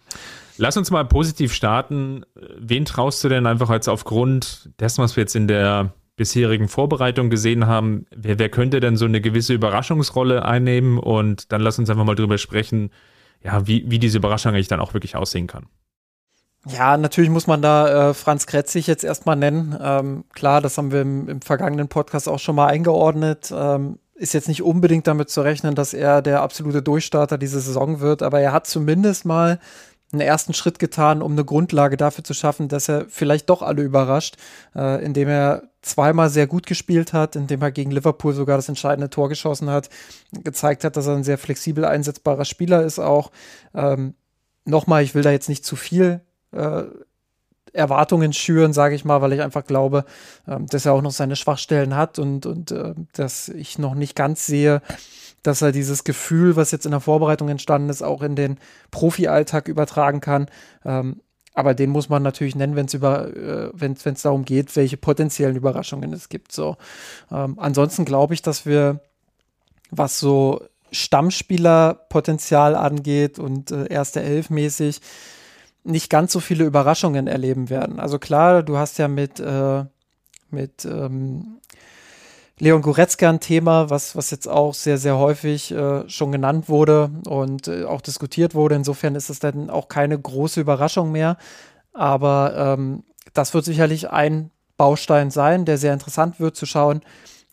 Lass uns mal positiv starten. Wen traust du denn einfach jetzt aufgrund dessen, was wir jetzt in der bisherigen Vorbereitung gesehen haben, wer, wer könnte denn so eine gewisse Überraschungsrolle einnehmen? Und dann lass uns einfach mal drüber sprechen, ja, wie, wie diese Überraschung eigentlich dann auch wirklich aussehen kann. Ja, natürlich muss man da äh, Franz Kretzig jetzt erstmal nennen. Ähm, klar, das haben wir im, im, vergangenen Podcast auch schon mal eingeordnet. Ähm, ist jetzt nicht unbedingt damit zu rechnen, dass er der absolute Durchstarter diese Saison wird, aber er hat zumindest mal einen ersten Schritt getan, um eine Grundlage dafür zu schaffen, dass er vielleicht doch alle überrascht, äh, indem er zweimal sehr gut gespielt hat, indem er gegen Liverpool sogar das entscheidende Tor geschossen hat, gezeigt hat, dass er ein sehr flexibel einsetzbarer Spieler ist auch. Ähm, Nochmal, ich will da jetzt nicht zu viel äh, Erwartungen schüren, sage ich mal, weil ich einfach glaube, ähm, dass er auch noch seine Schwachstellen hat und, und äh, dass ich noch nicht ganz sehe, dass er dieses Gefühl, was jetzt in der Vorbereitung entstanden ist, auch in den Profi-Alltag übertragen kann. Ähm, aber den muss man natürlich nennen, wenn es über, äh, wenn es darum geht, welche potenziellen Überraschungen es gibt. So. Ähm, ansonsten glaube ich, dass wir, was so Stammspielerpotenzial angeht und äh, erste Elf mäßig, nicht ganz so viele Überraschungen erleben werden. Also klar, du hast ja mit, äh, mit ähm, Leon Goretzka ein Thema, was, was jetzt auch sehr, sehr häufig äh, schon genannt wurde und äh, auch diskutiert wurde. Insofern ist es dann auch keine große Überraschung mehr. Aber ähm, das wird sicherlich ein Baustein sein, der sehr interessant wird zu schauen,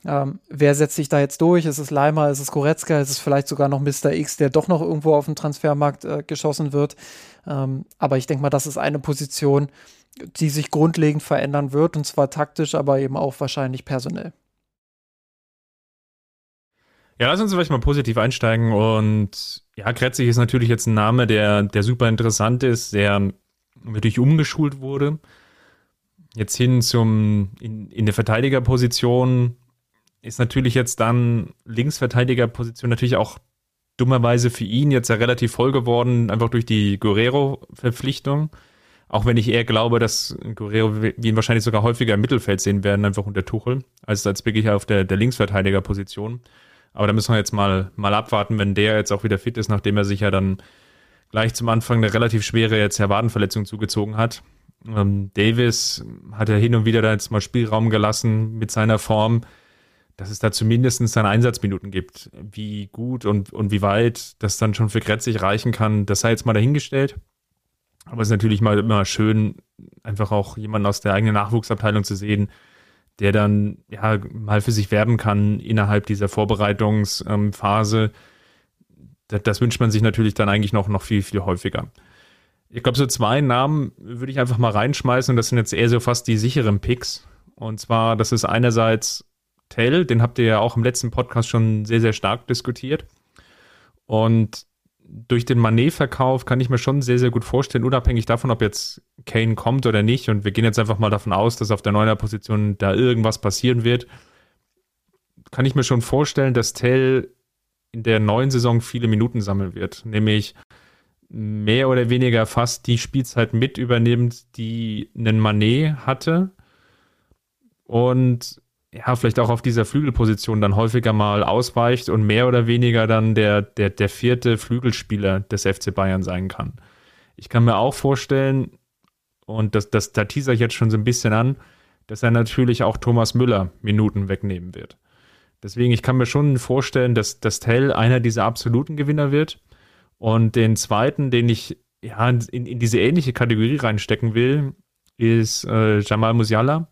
ähm, wer setzt sich da jetzt durch? Ist es Leimer? Ist es Goretzka? Ist es vielleicht sogar noch Mr. X, der doch noch irgendwo auf dem Transfermarkt äh, geschossen wird? Ähm, aber ich denke mal, das ist eine Position, die sich grundlegend verändern wird, und zwar taktisch, aber eben auch wahrscheinlich personell. Ja, lass uns vielleicht mal positiv einsteigen. Und ja, Kretzig ist natürlich jetzt ein Name, der, der super interessant ist, der natürlich umgeschult wurde. Jetzt hin zum in, in der Verteidigerposition ist natürlich jetzt dann Linksverteidigerposition natürlich auch dummerweise für ihn jetzt ja relativ voll geworden, einfach durch die Guerrero-Verpflichtung. Auch wenn ich eher glaube, dass Guerrero wir ihn wahrscheinlich sogar häufiger im Mittelfeld sehen werden, einfach unter Tuchel, als als wirklich auf der, der Linksverteidigerposition. Aber da müssen wir jetzt mal, mal abwarten, wenn der jetzt auch wieder fit ist, nachdem er sich ja dann gleich zum Anfang eine relativ schwere jetzt Wadenverletzung zugezogen hat. Ähm, Davis hat ja hin und wieder da jetzt mal Spielraum gelassen mit seiner Form dass es da zumindest dann Einsatzminuten gibt. Wie gut und, und wie weit das dann schon für Kretzig reichen kann, das sei jetzt mal dahingestellt. Aber es ist natürlich mal immer schön, einfach auch jemanden aus der eigenen Nachwuchsabteilung zu sehen, der dann ja mal für sich werben kann innerhalb dieser Vorbereitungsphase. Das, das wünscht man sich natürlich dann eigentlich noch, noch viel, viel häufiger. Ich glaube, so zwei Namen würde ich einfach mal reinschmeißen und das sind jetzt eher so fast die sicheren Picks. Und zwar, das ist einerseits Tell, den habt ihr ja auch im letzten Podcast schon sehr, sehr stark diskutiert. Und durch den Manet-Verkauf kann ich mir schon sehr, sehr gut vorstellen, unabhängig davon, ob jetzt Kane kommt oder nicht. Und wir gehen jetzt einfach mal davon aus, dass auf der neuner Position da irgendwas passieren wird. Kann ich mir schon vorstellen, dass Tell in der neuen Saison viele Minuten sammeln wird. Nämlich mehr oder weniger fast die Spielzeit mit übernimmt, die einen Manet hatte. Und ja, vielleicht auch auf dieser Flügelposition dann häufiger mal ausweicht und mehr oder weniger dann der, der, der vierte Flügelspieler des FC Bayern sein kann. Ich kann mir auch vorstellen, und das, das, da teaser ich jetzt schon so ein bisschen an, dass er natürlich auch Thomas Müller Minuten wegnehmen wird. Deswegen, ich kann mir schon vorstellen, dass, dass Tell einer dieser absoluten Gewinner wird. Und den zweiten, den ich ja in, in diese ähnliche Kategorie reinstecken will, ist äh, Jamal Musiala,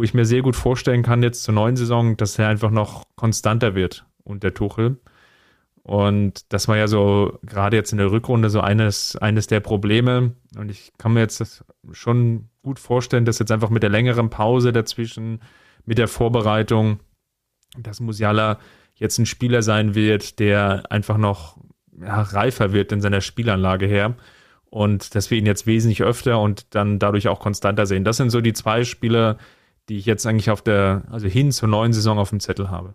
wo ich mir sehr gut vorstellen kann, jetzt zur neuen Saison, dass er einfach noch konstanter wird unter Tuchel. Und das war ja so gerade jetzt in der Rückrunde so eines, eines der Probleme. Und ich kann mir jetzt schon gut vorstellen, dass jetzt einfach mit der längeren Pause dazwischen, mit der Vorbereitung, dass Musiala jetzt ein Spieler sein wird, der einfach noch ja, reifer wird in seiner Spielanlage her. Und dass wir ihn jetzt wesentlich öfter und dann dadurch auch konstanter sehen. Das sind so die zwei Spieler, die ich jetzt eigentlich auf der, also hin zur neuen Saison auf dem Zettel habe.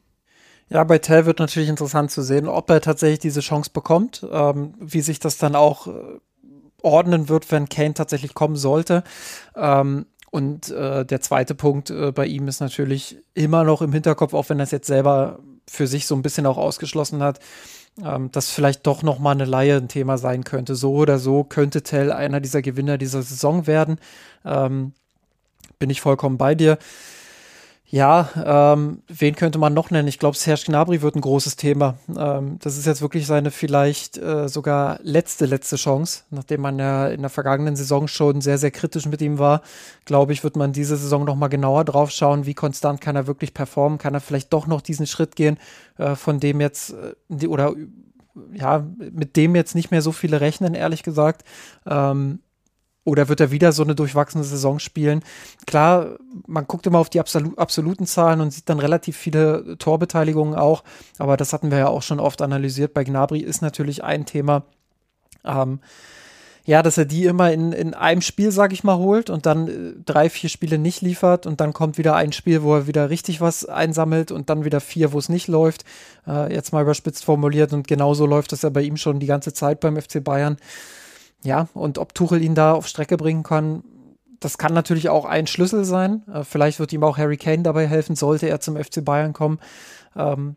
Ja, bei Tell wird natürlich interessant zu sehen, ob er tatsächlich diese Chance bekommt, ähm, wie sich das dann auch äh, ordnen wird, wenn Kane tatsächlich kommen sollte. Ähm, und äh, der zweite Punkt äh, bei ihm ist natürlich immer noch im Hinterkopf, auch wenn er es jetzt selber für sich so ein bisschen auch ausgeschlossen hat, ähm, dass vielleicht doch noch mal eine Laie ein Thema sein könnte. So oder so könnte Tell einer dieser Gewinner dieser Saison werden. Ähm, bin ich vollkommen bei dir. Ja, ähm, wen könnte man noch nennen? Ich glaube, Serge Gnabry wird ein großes Thema. Ähm, das ist jetzt wirklich seine vielleicht äh, sogar letzte, letzte Chance. Nachdem man ja in der vergangenen Saison schon sehr, sehr kritisch mit ihm war, glaube ich, wird man diese Saison noch mal genauer drauf schauen, wie konstant kann er wirklich performen. Kann er vielleicht doch noch diesen Schritt gehen, äh, von dem jetzt, äh, oder ja, mit dem jetzt nicht mehr so viele rechnen, ehrlich gesagt. Ähm, oder wird er wieder so eine durchwachsene Saison spielen? Klar, man guckt immer auf die absolu absoluten Zahlen und sieht dann relativ viele Torbeteiligungen auch. Aber das hatten wir ja auch schon oft analysiert. Bei Gnabry ist natürlich ein Thema. Ähm, ja, dass er die immer in, in einem Spiel, sag ich mal, holt und dann äh, drei, vier Spiele nicht liefert und dann kommt wieder ein Spiel, wo er wieder richtig was einsammelt und dann wieder vier, wo es nicht läuft. Äh, jetzt mal überspitzt formuliert und genauso läuft das ja bei ihm schon die ganze Zeit beim FC Bayern. Ja, und ob Tuchel ihn da auf Strecke bringen kann, das kann natürlich auch ein Schlüssel sein. Äh, vielleicht wird ihm auch Harry Kane dabei helfen, sollte er zum FC Bayern kommen. Ähm,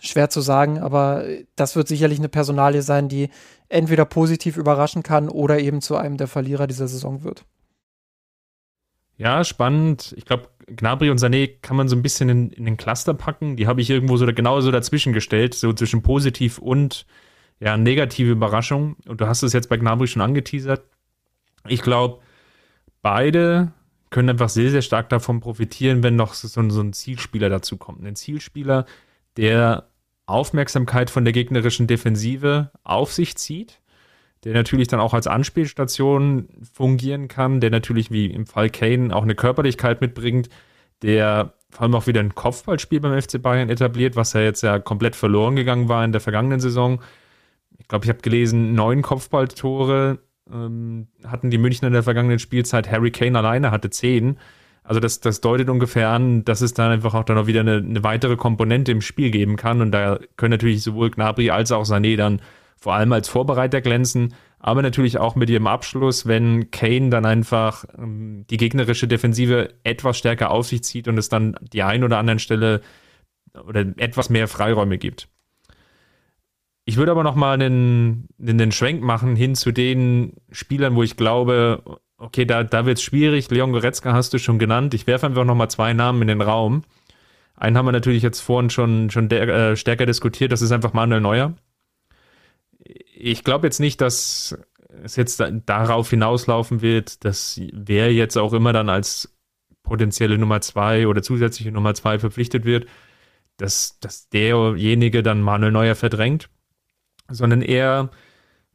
schwer zu sagen, aber das wird sicherlich eine Personalie sein, die entweder positiv überraschen kann oder eben zu einem der Verlierer dieser Saison wird. Ja, spannend. Ich glaube, Gnabry und Sané kann man so ein bisschen in, in den Cluster packen. Die habe ich irgendwo so genauso dazwischen gestellt, so zwischen positiv und ja, negative Überraschung. Und du hast es jetzt bei Gnabry schon angeteasert. Ich glaube, beide können einfach sehr, sehr stark davon profitieren, wenn noch so, so ein Zielspieler dazu kommt. Ein Zielspieler, der Aufmerksamkeit von der gegnerischen Defensive auf sich zieht, der natürlich dann auch als Anspielstation fungieren kann, der natürlich wie im Fall Kane auch eine Körperlichkeit mitbringt, der vor allem auch wieder ein Kopfballspiel beim FC Bayern etabliert, was ja jetzt ja komplett verloren gegangen war in der vergangenen Saison ich glaube, ich habe gelesen, neun Kopfballtore ähm, hatten die Münchner in der vergangenen Spielzeit. Harry Kane alleine hatte zehn. Also das, das deutet ungefähr an, dass es dann einfach auch dann noch wieder eine, eine weitere Komponente im Spiel geben kann. Und da können natürlich sowohl Gnabry als auch Sané dann vor allem als Vorbereiter glänzen, aber natürlich auch mit ihrem Abschluss, wenn Kane dann einfach ähm, die gegnerische Defensive etwas stärker auf sich zieht und es dann die ein oder anderen Stelle oder etwas mehr Freiräume gibt. Ich würde aber noch mal einen, einen Schwenk machen hin zu den Spielern, wo ich glaube, okay, da, da wird es schwierig. Leon Goretzka hast du schon genannt. Ich werfe einfach noch mal zwei Namen in den Raum. Einen haben wir natürlich jetzt vorhin schon, schon der, äh, stärker diskutiert. Das ist einfach Manuel Neuer. Ich glaube jetzt nicht, dass es jetzt darauf hinauslaufen wird, dass wer jetzt auch immer dann als potenzielle Nummer zwei oder zusätzliche Nummer zwei verpflichtet wird, dass, dass derjenige dann Manuel Neuer verdrängt sondern eher,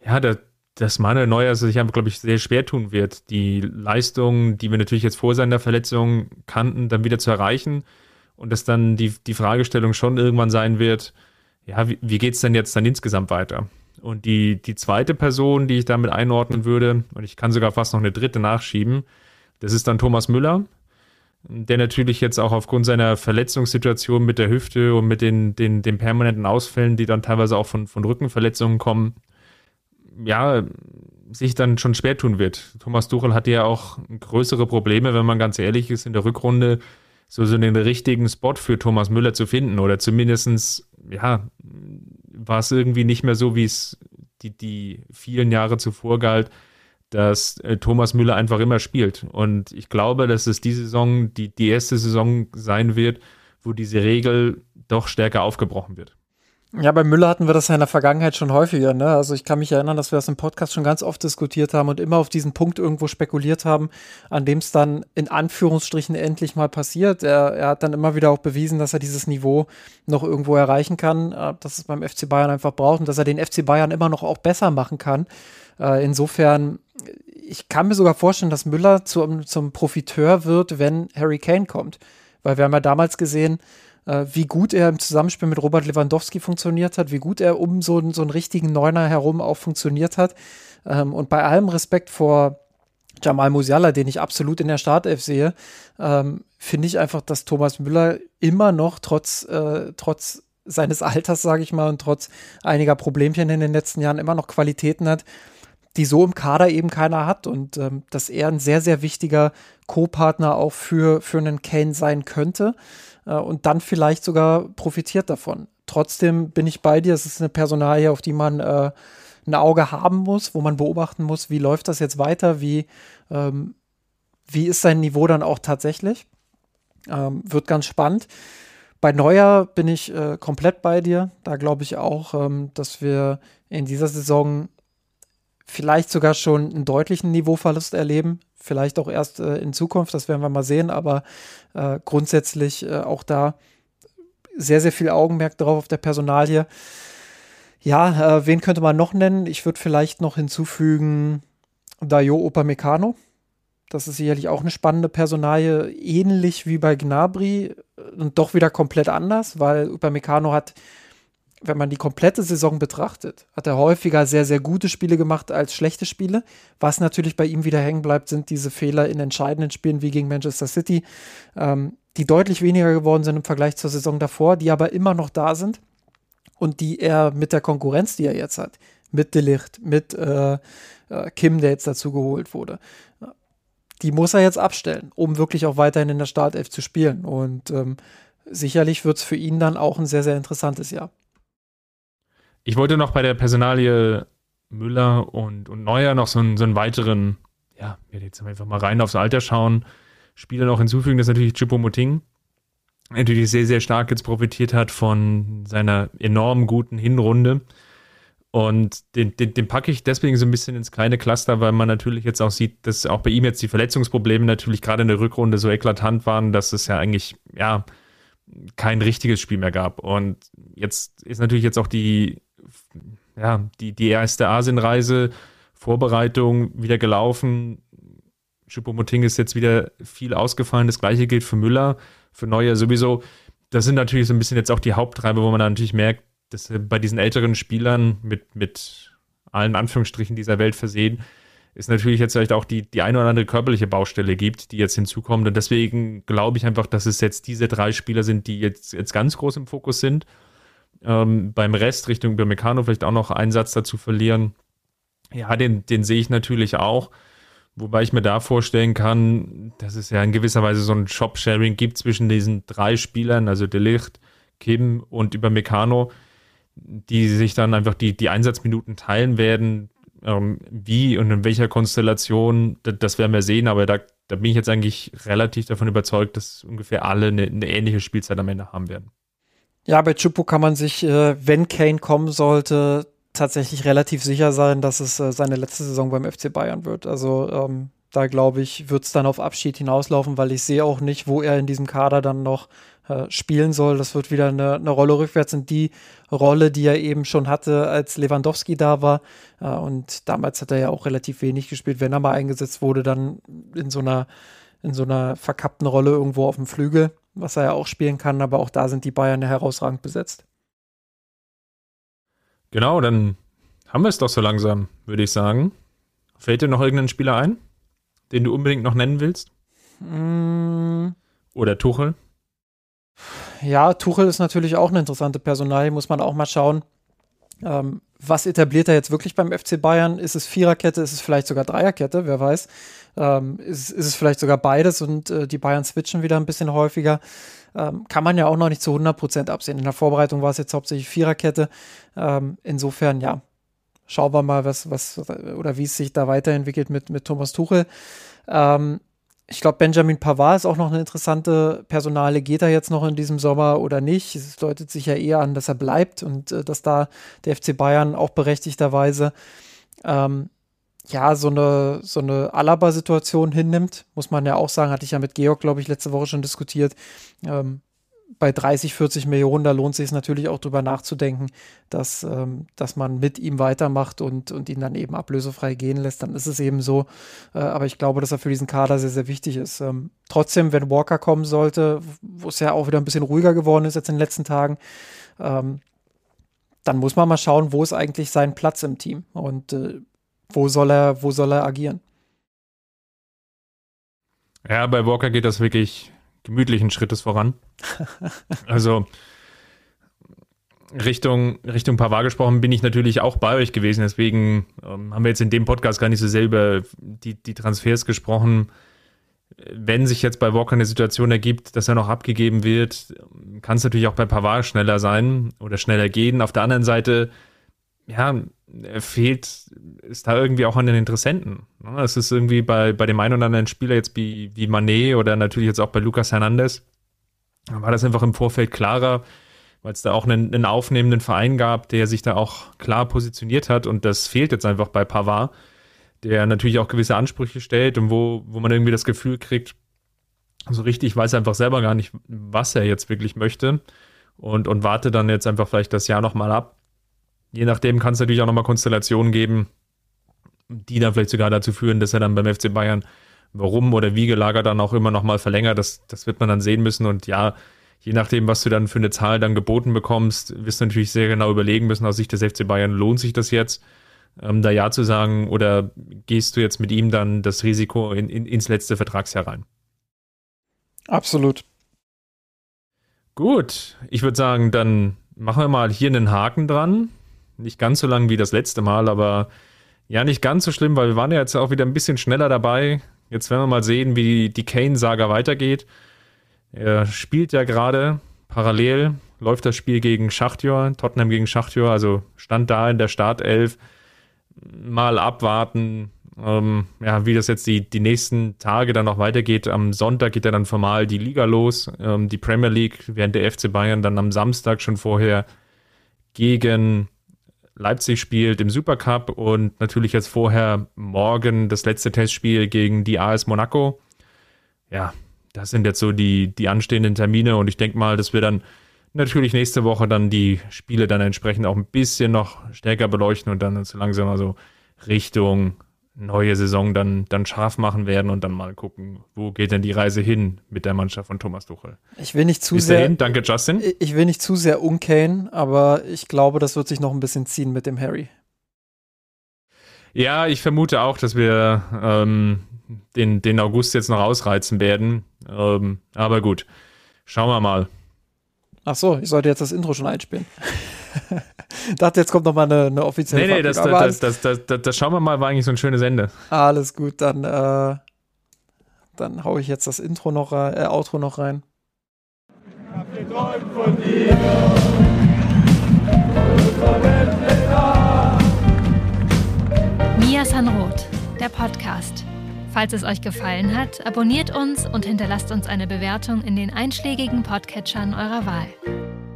ja, da, dass Manuel Neuer sich einfach, glaube ich, sehr schwer tun wird, die Leistung, die wir natürlich jetzt vor seiner Verletzung kannten, dann wieder zu erreichen. Und dass dann die, die Fragestellung schon irgendwann sein wird, ja, wie, wie geht es denn jetzt dann insgesamt weiter? Und die, die zweite Person, die ich damit einordnen würde, und ich kann sogar fast noch eine dritte nachschieben, das ist dann Thomas Müller, der natürlich jetzt auch aufgrund seiner Verletzungssituation mit der Hüfte und mit den, den, den permanenten Ausfällen, die dann teilweise auch von, von Rückenverletzungen kommen, ja, sich dann schon schwer tun wird. Thomas Tuchel hatte ja auch größere Probleme, wenn man ganz ehrlich ist, in der Rückrunde so, so den richtigen Spot für Thomas Müller zu finden oder zumindestens ja, war es irgendwie nicht mehr so, wie es die, die vielen Jahre zuvor galt, dass äh, Thomas Müller einfach immer spielt. Und ich glaube, dass es diese Saison die, die erste Saison sein wird, wo diese Regel doch stärker aufgebrochen wird. Ja, bei Müller hatten wir das ja in der Vergangenheit schon häufiger. Ne? Also ich kann mich erinnern, dass wir das im Podcast schon ganz oft diskutiert haben und immer auf diesen Punkt irgendwo spekuliert haben, an dem es dann in Anführungsstrichen endlich mal passiert. Er, er, hat dann immer wieder auch bewiesen, dass er dieses Niveau noch irgendwo erreichen kann, äh, dass es beim FC Bayern einfach braucht und dass er den FC Bayern immer noch auch besser machen kann. Äh, insofern, ich kann mir sogar vorstellen, dass Müller zum, zum Profiteur wird, wenn Harry Kane kommt. Weil wir haben ja damals gesehen, äh, wie gut er im Zusammenspiel mit Robert Lewandowski funktioniert hat, wie gut er um so, so einen richtigen Neuner herum auch funktioniert hat. Ähm, und bei allem Respekt vor Jamal Musiala, den ich absolut in der Startelf sehe, ähm, finde ich einfach, dass Thomas Müller immer noch trotz, äh, trotz seines Alters, sage ich mal, und trotz einiger Problemchen in den letzten Jahren immer noch Qualitäten hat, die so im Kader eben keiner hat und ähm, dass er ein sehr, sehr wichtiger Co-Partner auch für, für einen Kane sein könnte äh, und dann vielleicht sogar profitiert davon. Trotzdem bin ich bei dir, es ist eine Personalie, auf die man äh, ein Auge haben muss, wo man beobachten muss, wie läuft das jetzt weiter, wie, ähm, wie ist sein Niveau dann auch tatsächlich. Ähm, wird ganz spannend. Bei Neuer bin ich äh, komplett bei dir. Da glaube ich auch, ähm, dass wir in dieser Saison vielleicht sogar schon einen deutlichen Niveauverlust erleben. Vielleicht auch erst äh, in Zukunft, das werden wir mal sehen, aber äh, grundsätzlich äh, auch da sehr, sehr viel Augenmerk drauf auf der Personalie. Ja, äh, wen könnte man noch nennen? Ich würde vielleicht noch hinzufügen Dayo Opamecano. Das ist sicherlich auch eine spannende Personalie, ähnlich wie bei Gnabry und doch wieder komplett anders, weil Upamecano hat wenn man die komplette Saison betrachtet, hat er häufiger sehr, sehr gute Spiele gemacht als schlechte Spiele. Was natürlich bei ihm wieder hängen bleibt, sind diese Fehler in entscheidenden Spielen wie gegen Manchester City, ähm, die deutlich weniger geworden sind im Vergleich zur Saison davor, die aber immer noch da sind und die er mit der Konkurrenz, die er jetzt hat, mit Delicht, mit äh, äh, Kim, der jetzt dazu geholt wurde, die muss er jetzt abstellen, um wirklich auch weiterhin in der Startelf zu spielen. Und ähm, sicherlich wird es für ihn dann auch ein sehr, sehr interessantes Jahr. Ich wollte noch bei der Personalie Müller und, und Neuer noch so einen, so einen weiteren, ja, jetzt einfach mal rein aufs Alter schauen, Spieler noch hinzufügen. Das ist natürlich Chipo Moting, natürlich sehr, sehr stark jetzt profitiert hat von seiner enorm guten Hinrunde. Und den, den, den packe ich deswegen so ein bisschen ins kleine Cluster, weil man natürlich jetzt auch sieht, dass auch bei ihm jetzt die Verletzungsprobleme natürlich gerade in der Rückrunde so eklatant waren, dass es ja eigentlich, ja, kein richtiges Spiel mehr gab. Und jetzt ist natürlich jetzt auch die ja, die, die erste Asienreise, Vorbereitung wieder gelaufen. Choupo-Moting ist jetzt wieder viel ausgefallen. Das gleiche gilt für Müller, für Neuer sowieso. Das sind natürlich so ein bisschen jetzt auch die Haupttreiber, wo man natürlich merkt, dass bei diesen älteren Spielern mit, mit allen Anführungsstrichen dieser Welt versehen, ist natürlich jetzt vielleicht auch die, die eine oder andere körperliche Baustelle gibt, die jetzt hinzukommt. Und deswegen glaube ich einfach, dass es jetzt diese drei Spieler sind, die jetzt, jetzt ganz groß im Fokus sind. Ähm, beim Rest Richtung Biomecano vielleicht auch noch einen Satz dazu verlieren. Ja, den, den sehe ich natürlich auch. Wobei ich mir da vorstellen kann, dass es ja in gewisser Weise so ein Shop-Sharing gibt zwischen diesen drei Spielern, also Delicht, Kim und über Meccano, die sich dann einfach die, die Einsatzminuten teilen werden. Ähm, wie und in welcher Konstellation, das, das, werden wir sehen, aber da, da bin ich jetzt eigentlich relativ davon überzeugt, dass ungefähr alle eine, eine ähnliche Spielzeit am Ende haben werden. Ja, bei Chupo kann man sich, äh, wenn Kane kommen sollte, tatsächlich relativ sicher sein, dass es äh, seine letzte Saison beim FC Bayern wird. Also ähm, da glaube ich, wird es dann auf Abschied hinauslaufen, weil ich sehe auch nicht, wo er in diesem Kader dann noch äh, spielen soll. Das wird wieder eine, eine, Rolle rückwärts in die Rolle, die er eben schon hatte, als Lewandowski da war. Äh, und damals hat er ja auch relativ wenig gespielt. Wenn er mal eingesetzt wurde, dann in so einer, in so einer verkappten Rolle irgendwo auf dem Flügel was er ja auch spielen kann, aber auch da sind die Bayern ja herausragend besetzt. Genau, dann haben wir es doch so langsam, würde ich sagen. Fällt dir noch irgendein Spieler ein, den du unbedingt noch nennen willst? Mm. Oder Tuchel? Ja, Tuchel ist natürlich auch eine interessante Personalie, muss man auch mal schauen. Ähm, was etabliert er jetzt wirklich beim FC Bayern? Ist es Viererkette, ist es vielleicht sogar Dreierkette, wer weiß. Ähm, ist, ist, es vielleicht sogar beides und äh, die Bayern switchen wieder ein bisschen häufiger. Ähm, kann man ja auch noch nicht zu 100% absehen. In der Vorbereitung war es jetzt hauptsächlich Viererkette. Ähm, insofern, ja, schauen wir mal, was, was oder wie es sich da weiterentwickelt mit, mit Thomas Tuchel. Ähm, ich glaube, Benjamin Pavard ist auch noch eine interessante Personale. Geht er jetzt noch in diesem Sommer oder nicht? Es deutet sich ja eher an, dass er bleibt und äh, dass da der FC Bayern auch berechtigterweise ähm, ja, so eine, so eine Alaba-Situation hinnimmt, muss man ja auch sagen, hatte ich ja mit Georg, glaube ich, letzte Woche schon diskutiert. Ähm, bei 30, 40 Millionen, da lohnt sich es natürlich auch drüber nachzudenken, dass, ähm, dass man mit ihm weitermacht und, und ihn dann eben ablösefrei gehen lässt. Dann ist es eben so. Äh, aber ich glaube, dass er für diesen Kader sehr, sehr wichtig ist. Ähm, trotzdem, wenn Walker kommen sollte, wo es ja auch wieder ein bisschen ruhiger geworden ist jetzt in den letzten Tagen, ähm, dann muss man mal schauen, wo ist eigentlich sein Platz im Team. Und äh, wo soll er, wo soll er agieren? Ja, bei Walker geht das wirklich gemütlichen Schrittes voran. also Richtung, Richtung Pavard gesprochen bin ich natürlich auch bei euch gewesen. Deswegen ähm, haben wir jetzt in dem Podcast gar nicht so sehr über die, die Transfers gesprochen. Wenn sich jetzt bei Walker eine Situation ergibt, dass er noch abgegeben wird, kann es natürlich auch bei Pavard schneller sein oder schneller gehen. Auf der anderen Seite, ja, fehlt es da irgendwie auch an den Interessenten. Ne? Es ist irgendwie bei, bei dem einen oder anderen Spieler jetzt wie, wie Manet oder natürlich jetzt auch bei Lucas Hernandez, war das einfach im Vorfeld klarer, weil es da auch einen, einen aufnehmenden Verein gab, der sich da auch klar positioniert hat und das fehlt jetzt einfach bei Pavard, der natürlich auch gewisse Ansprüche stellt und wo, wo man irgendwie das Gefühl kriegt, so richtig weiß er einfach selber gar nicht, was er jetzt wirklich möchte und, und warte dann jetzt einfach vielleicht das Jahr nochmal ab Je nachdem kann es natürlich auch nochmal Konstellationen geben, die dann vielleicht sogar dazu führen, dass er dann beim FC Bayern warum oder wie gelagert dann auch immer nochmal verlängert. Das, das wird man dann sehen müssen. Und ja, je nachdem, was du dann für eine Zahl dann geboten bekommst, wirst du natürlich sehr genau überlegen müssen, aus Sicht des FC Bayern, lohnt sich das jetzt, ähm, da Ja zu sagen, oder gehst du jetzt mit ihm dann das Risiko in, in, ins letzte Vertragsjahr rein? Absolut. Gut, ich würde sagen, dann machen wir mal hier einen Haken dran. Nicht ganz so lang wie das letzte Mal, aber ja, nicht ganz so schlimm, weil wir waren ja jetzt auch wieder ein bisschen schneller dabei. Jetzt werden wir mal sehen, wie die Kane-Saga weitergeht. Er spielt ja gerade parallel, läuft das Spiel gegen Schachtjör, Tottenham gegen Schachtjör, also stand da in der Startelf. Mal abwarten, ähm, ja, wie das jetzt die, die nächsten Tage dann noch weitergeht. Am Sonntag geht ja dann formal die Liga los, ähm, die Premier League, während der FC Bayern dann am Samstag schon vorher gegen Leipzig spielt im Supercup und natürlich jetzt vorher morgen das letzte Testspiel gegen die AS Monaco. Ja, das sind jetzt so die, die anstehenden Termine und ich denke mal, dass wir dann natürlich nächste Woche dann die Spiele dann entsprechend auch ein bisschen noch stärker beleuchten und dann so langsam mal so Richtung neue Saison dann, dann scharf machen werden und dann mal gucken, wo geht denn die Reise hin mit der Mannschaft von Thomas Tuchel. Ich will nicht zu Bis sehr. Dahin, danke, Justin. Ich will nicht zu sehr unkane, aber ich glaube, das wird sich noch ein bisschen ziehen mit dem Harry. Ja, ich vermute auch, dass wir ähm, den, den August jetzt noch ausreizen werden. Ähm, aber gut, schauen wir mal. Ach so, ich sollte jetzt das Intro schon einspielen. Dachte, jetzt kommt noch mal eine, eine offizielle Nee, nee, das, das, das, das, das, das, schauen wir mal, war eigentlich so ein schönes Ende. Alles gut, dann, äh, dann hau ich jetzt das Intro noch rein, äh, Outro noch rein. Ich hab von dir. Mia Sanroth, der Podcast. Falls es euch gefallen hat, abonniert uns und hinterlasst uns eine Bewertung in den einschlägigen Podcatchern eurer Wahl.